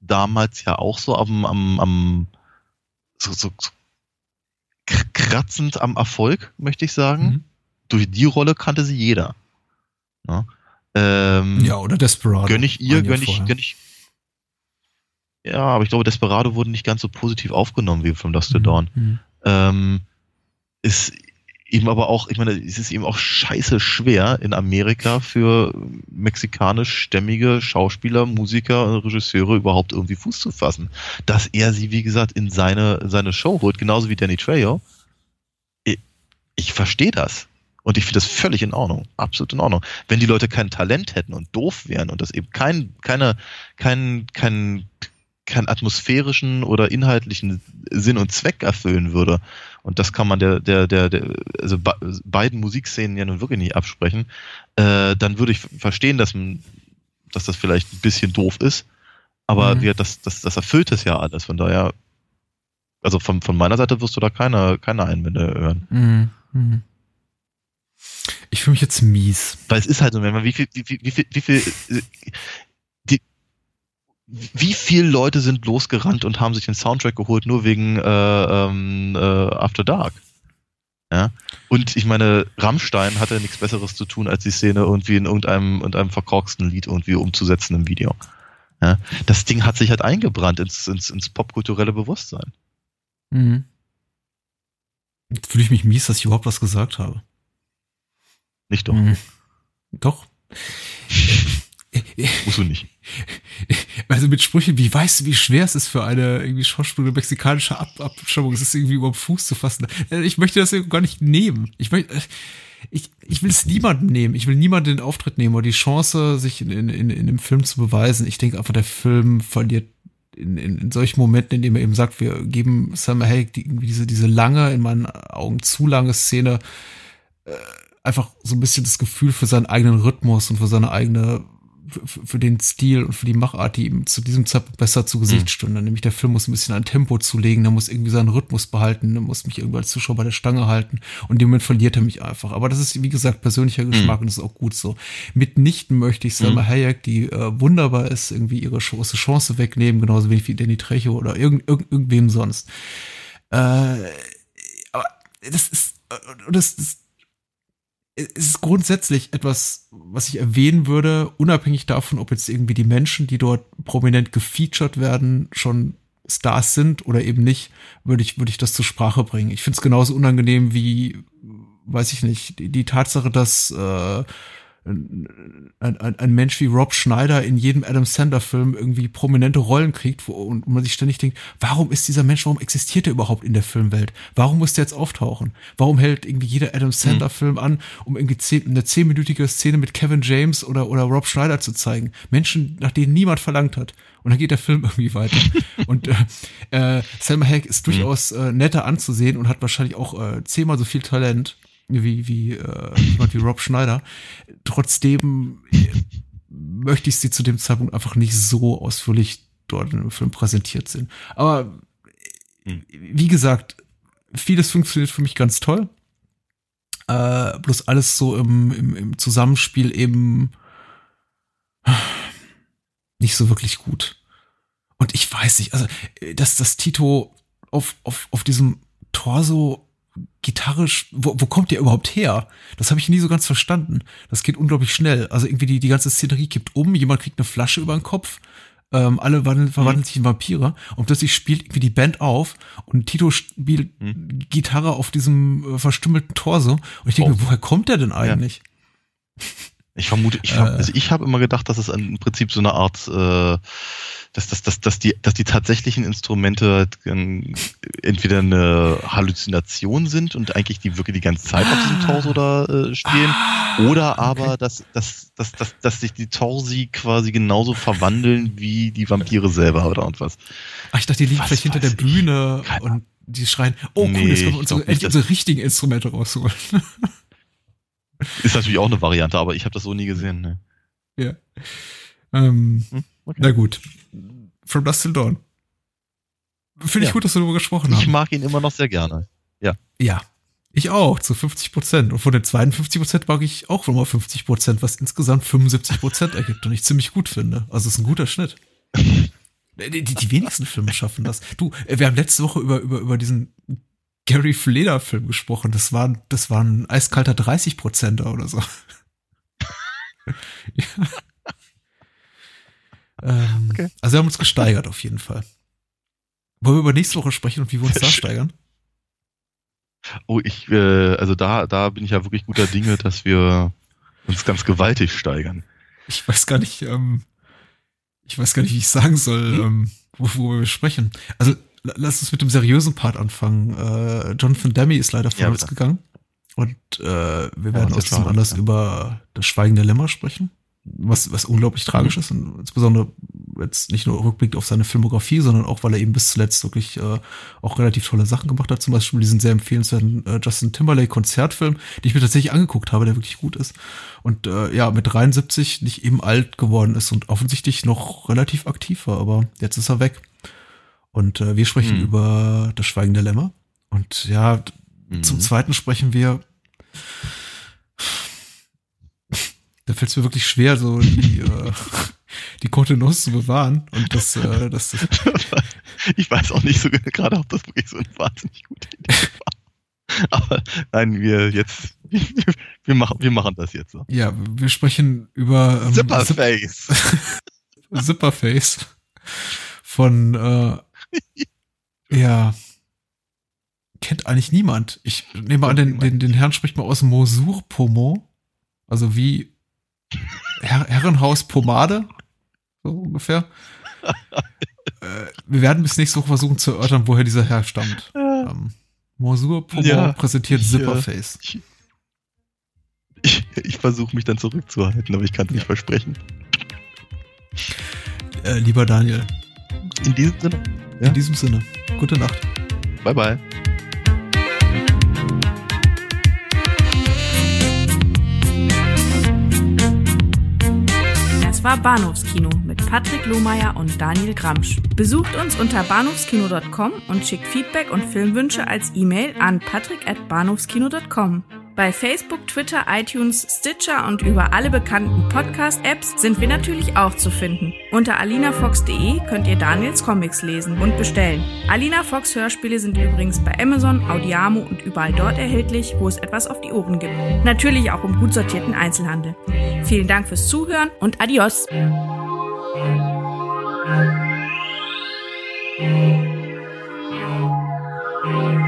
damals ja auch so am, am, am so, so, so kratzend am Erfolg, möchte ich sagen. Mhm. Durch die Rolle kannte sie jeder. Ja, ähm, ja oder Desperado. Gönn ich ihr, gönn ich, gönn ich. Ja, aber ich glaube, Desperado wurde nicht ganz so positiv aufgenommen wie From Dusk to mhm. Dawn. Mhm. Ähm, ist eben aber auch, ich meine, es ist eben auch scheiße schwer in Amerika für mexikanisch-stämmige Schauspieler, Musiker, Regisseure überhaupt irgendwie Fuß zu fassen. Dass er sie, wie gesagt, in seine, seine Show holt, genauso wie Danny Trejo. Ich, ich verstehe das. Und ich finde das völlig in Ordnung. Absolut in Ordnung. Wenn die Leute kein Talent hätten und doof wären und das eben kein, keine, kein, kein, keinen atmosphärischen oder inhaltlichen Sinn und Zweck erfüllen würde. Und das kann man der, der, der, der also beiden Musikszenen ja nun wirklich nicht absprechen. Äh, dann würde ich verstehen, dass man, dass das vielleicht ein bisschen doof ist. Aber mhm. ja, das, das, das erfüllt es ja alles. Von daher, also von, von meiner Seite wirst du da keine, keine Einwände hören. Mhm. Mhm. Ich fühle mich jetzt mies. Weil es ist halt so, wenn man wie viel, wie viel, wie viel, wie viel wie viele Leute sind losgerannt und haben sich den Soundtrack geholt, nur wegen äh, ähm, äh, After Dark? Ja. Und ich meine, Rammstein hatte nichts Besseres zu tun, als die Szene irgendwie in irgendeinem, irgendeinem verkorksten Lied irgendwie umzusetzen im Video. Ja. Das Ding hat sich halt eingebrannt ins, ins, ins popkulturelle Bewusstsein. Mhm. Jetzt fühle ich mich mies, dass ich überhaupt was gesagt habe. Nicht doch. Mhm. Doch. *laughs* Musst du nicht. Also mit Sprüchen wie, weißt du, wie schwer es ist für eine irgendwie Schauspielerin mexikanische Ab Abstammung, es ist irgendwie über den Fuß zu fassen. Äh, Ich möchte das gar nicht nehmen. Ich möchte, äh, ich, ich will es niemandem nehmen. Ich will niemanden den Auftritt nehmen oder die Chance, sich in, in, in, in dem Film zu beweisen. Ich denke einfach, der Film verliert in, in, in solchen Momenten, in denen er eben sagt, wir geben Sam Hayek die, irgendwie diese, diese lange, in meinen Augen zu lange Szene, äh, einfach so ein bisschen das Gefühl für seinen eigenen Rhythmus und für seine eigene, für, den Stil und für die Machart, die ihm zu diesem Zeitpunkt besser zu Gesicht Mhm. stünde. Nämlich der Film muss ein bisschen ein Tempo zulegen, der muss irgendwie seinen Rhythmus behalten, der muss mich irgendwie als Zuschauer bei der Stange halten und in dem Moment verliert er mich einfach. Aber das ist, wie gesagt, persönlicher Geschmack und das ist auch gut so. Mitnichten möchte ich Selma Mhm. Hayek, die äh, wunderbar ist, irgendwie ihre große Chance wegnehmen, genauso wenig wie Danny Trejo oder irgend, irgend, irgendwem sonst. Äh, aber das ist, äh, das, das es ist grundsätzlich etwas, was ich erwähnen würde, unabhängig davon, ob jetzt irgendwie die Menschen, die dort prominent gefeatured werden, schon Stars sind oder eben nicht, würde ich, würde ich das zur Sprache bringen. Ich finde es genauso unangenehm wie, weiß ich nicht, die, die Tatsache, dass äh, ein, ein, ein Mensch wie Rob Schneider in jedem Adam Sandler-Film irgendwie prominente Rollen kriegt wo, und man sich ständig denkt, warum ist dieser Mensch, warum existiert er überhaupt in der Filmwelt? Warum muss der jetzt auftauchen? Warum hält irgendwie jeder Adam Sandler-Film an, um irgendwie zehn, eine zehnminütige Szene mit Kevin James oder, oder Rob Schneider zu zeigen? Menschen, nach denen niemand verlangt hat. Und dann geht der Film *laughs* irgendwie weiter. und äh, äh, Selma Hayek ist durchaus äh, netter anzusehen und hat wahrscheinlich auch äh, zehnmal so viel Talent wie, wie äh, jemand wie Rob Schneider. Trotzdem möchte ich sie zu dem Zeitpunkt einfach nicht so ausführlich dort im Film präsentiert sehen. Aber Hm. wie gesagt, vieles funktioniert für mich ganz toll. Äh, bloß alles so im, im, im Zusammenspiel eben nicht so wirklich gut. Und ich weiß nicht, also, äh, dass das Tito auf, auf, auf diesem Torso gitarrisch, wo, wo kommt der überhaupt her? Das habe ich nie so ganz verstanden. Das geht unglaublich schnell. Also irgendwie die, die ganze Szenerie kippt um, jemand kriegt eine Flasche über den Kopf, ähm, alle wandeln, verwandeln sich in Vampire und plötzlich spielt irgendwie die Band auf und Tito spielt Gitarre auf diesem äh, verstümmelten Torso und ich denke Oh. mir, woher kommt der denn eigentlich? Ich vermute, ich, Äh. also ich habe immer gedacht, dass es im Prinzip so eine Art, äh, dass, dass, dass, dass, die, dass die tatsächlichen Instrumente ähm, entweder eine Halluzination sind und eigentlich die wirklich die ganze Zeit auf diesem Torso da äh, stehen, oder aber, dass, dass, dass, dass, dass sich die Torsi quasi genauso verwandeln wie die Vampire selber oder irgendwas. Ach, ich dachte, die liegen Was vielleicht hinter der. Bühne Keine und die schreien, oh cool, Nee, jetzt können wir unsere, endlich unsere richtigen Instrumente rausholen. Ist natürlich auch eine Variante, aber ich habe das so nie gesehen. Ne? ja. Ähm, Hm, okay. Na gut. From Dust Till Dawn. Finde ich Ja. gut, dass wir darüber gesprochen Ich haben. mag ihn immer noch sehr gerne. Ja. Ich auch, zu 50 Prozent. Und von den 52 Prozent mag ich auch nochmal 50 Prozent, was insgesamt 75 Prozent ergibt und ich ziemlich gut finde. Also es ist ein guter Schnitt. *laughs* Die, die, die wenigsten Filme schaffen das. Du, äh, wir haben letzte Woche über, über, über diesen Gary Fleder Film gesprochen. Das war, das war ein eiskalter 30 Prozenter oder so. *laughs* ja. Ähm, Okay. Also wir haben uns gesteigert auf jeden Fall. Wollen wir über nächste Woche sprechen und wie wir uns da steigern? Oh, ich, äh, also da, da bin ich ja wirklich guter Dinge, dass wir uns ganz gewaltig steigern. Ich weiß gar nicht, ähm, ich weiß gar nicht, wie ich sagen soll, Hm? ähm, wo, wo wir sprechen. Also la- lass uns mit dem seriösen Part anfangen. Äh, Jonathan Demme ist leider von Ja, uns gegangen. Und äh, wir werden aus diesem Anlass ja. über das Schweigen der Lämmer sprechen. Was, was unglaublich tragisch ist und insbesondere jetzt nicht nur Rückblick auf seine Filmografie, sondern auch, weil er eben bis zuletzt wirklich äh, auch relativ tolle Sachen gemacht hat. Zum Beispiel diesen sehr empfehlenswerten äh, Justin Timberlake Konzertfilm, den ich mir tatsächlich angeguckt habe, der wirklich gut ist. Und äh, ja, mit 73 nicht eben alt geworden ist und offensichtlich noch relativ aktiv war, aber jetzt ist er weg. Und äh, wir sprechen Hm. über das Schweigen der Lämmer. Und ja, Mhm. zum zweiten sprechen wir. Da fällt es mir wirklich schwer, so die, äh, *laughs* die Kontenance zu bewahren. Und das, äh, das, das *laughs* ich weiß auch nicht so gerade, ob das wirklich so eine wahnsinnig gute Idee war. *laughs* Aber nein, wir jetzt, wir machen, wir machen das jetzt so. Ja, wir sprechen über ähm, Zipperface. Zipperface von, äh, ja, kennt eigentlich niemand. Ich nehme an, den, den, den Herrn spricht man aus Mosur Pomont. Also wie Her Herrenhaus Pomade. So ungefähr. *laughs* äh, wir werden bis nächste Woche versuchen zu erörtern, woher dieser Herr stammt. Ähm, Mosur Pomont ja, präsentiert ich, Zipperface. Ich, ich, ich versuche mich dann zurückzuhalten, aber ich kann es nicht versprechen. Äh, lieber Daniel. In diesem Sinne. Ja? In diesem Sinne. Gute Nacht. Bye bye. Das war Bahnhofskino mit Patrick Lohmeier und Daniel Gramsch. Besucht uns unter bahnhofskino.com und schickt Feedback und Filmwünsche als E-Mail an patrick@bahnhofskino.com. Bei Facebook, Twitter, iTunes, Stitcher und über alle bekannten Podcast-Apps sind wir natürlich auch zu finden. Unter alinafox.de könnt ihr Daniels Comics lesen und bestellen. Alina Fox Hörspiele sind übrigens bei Amazon, Audiamo und überall dort erhältlich, wo es etwas auf die Ohren gibt. Natürlich auch im gut sortierten Einzelhandel. Vielen Dank fürs Zuhören und adios! Bye.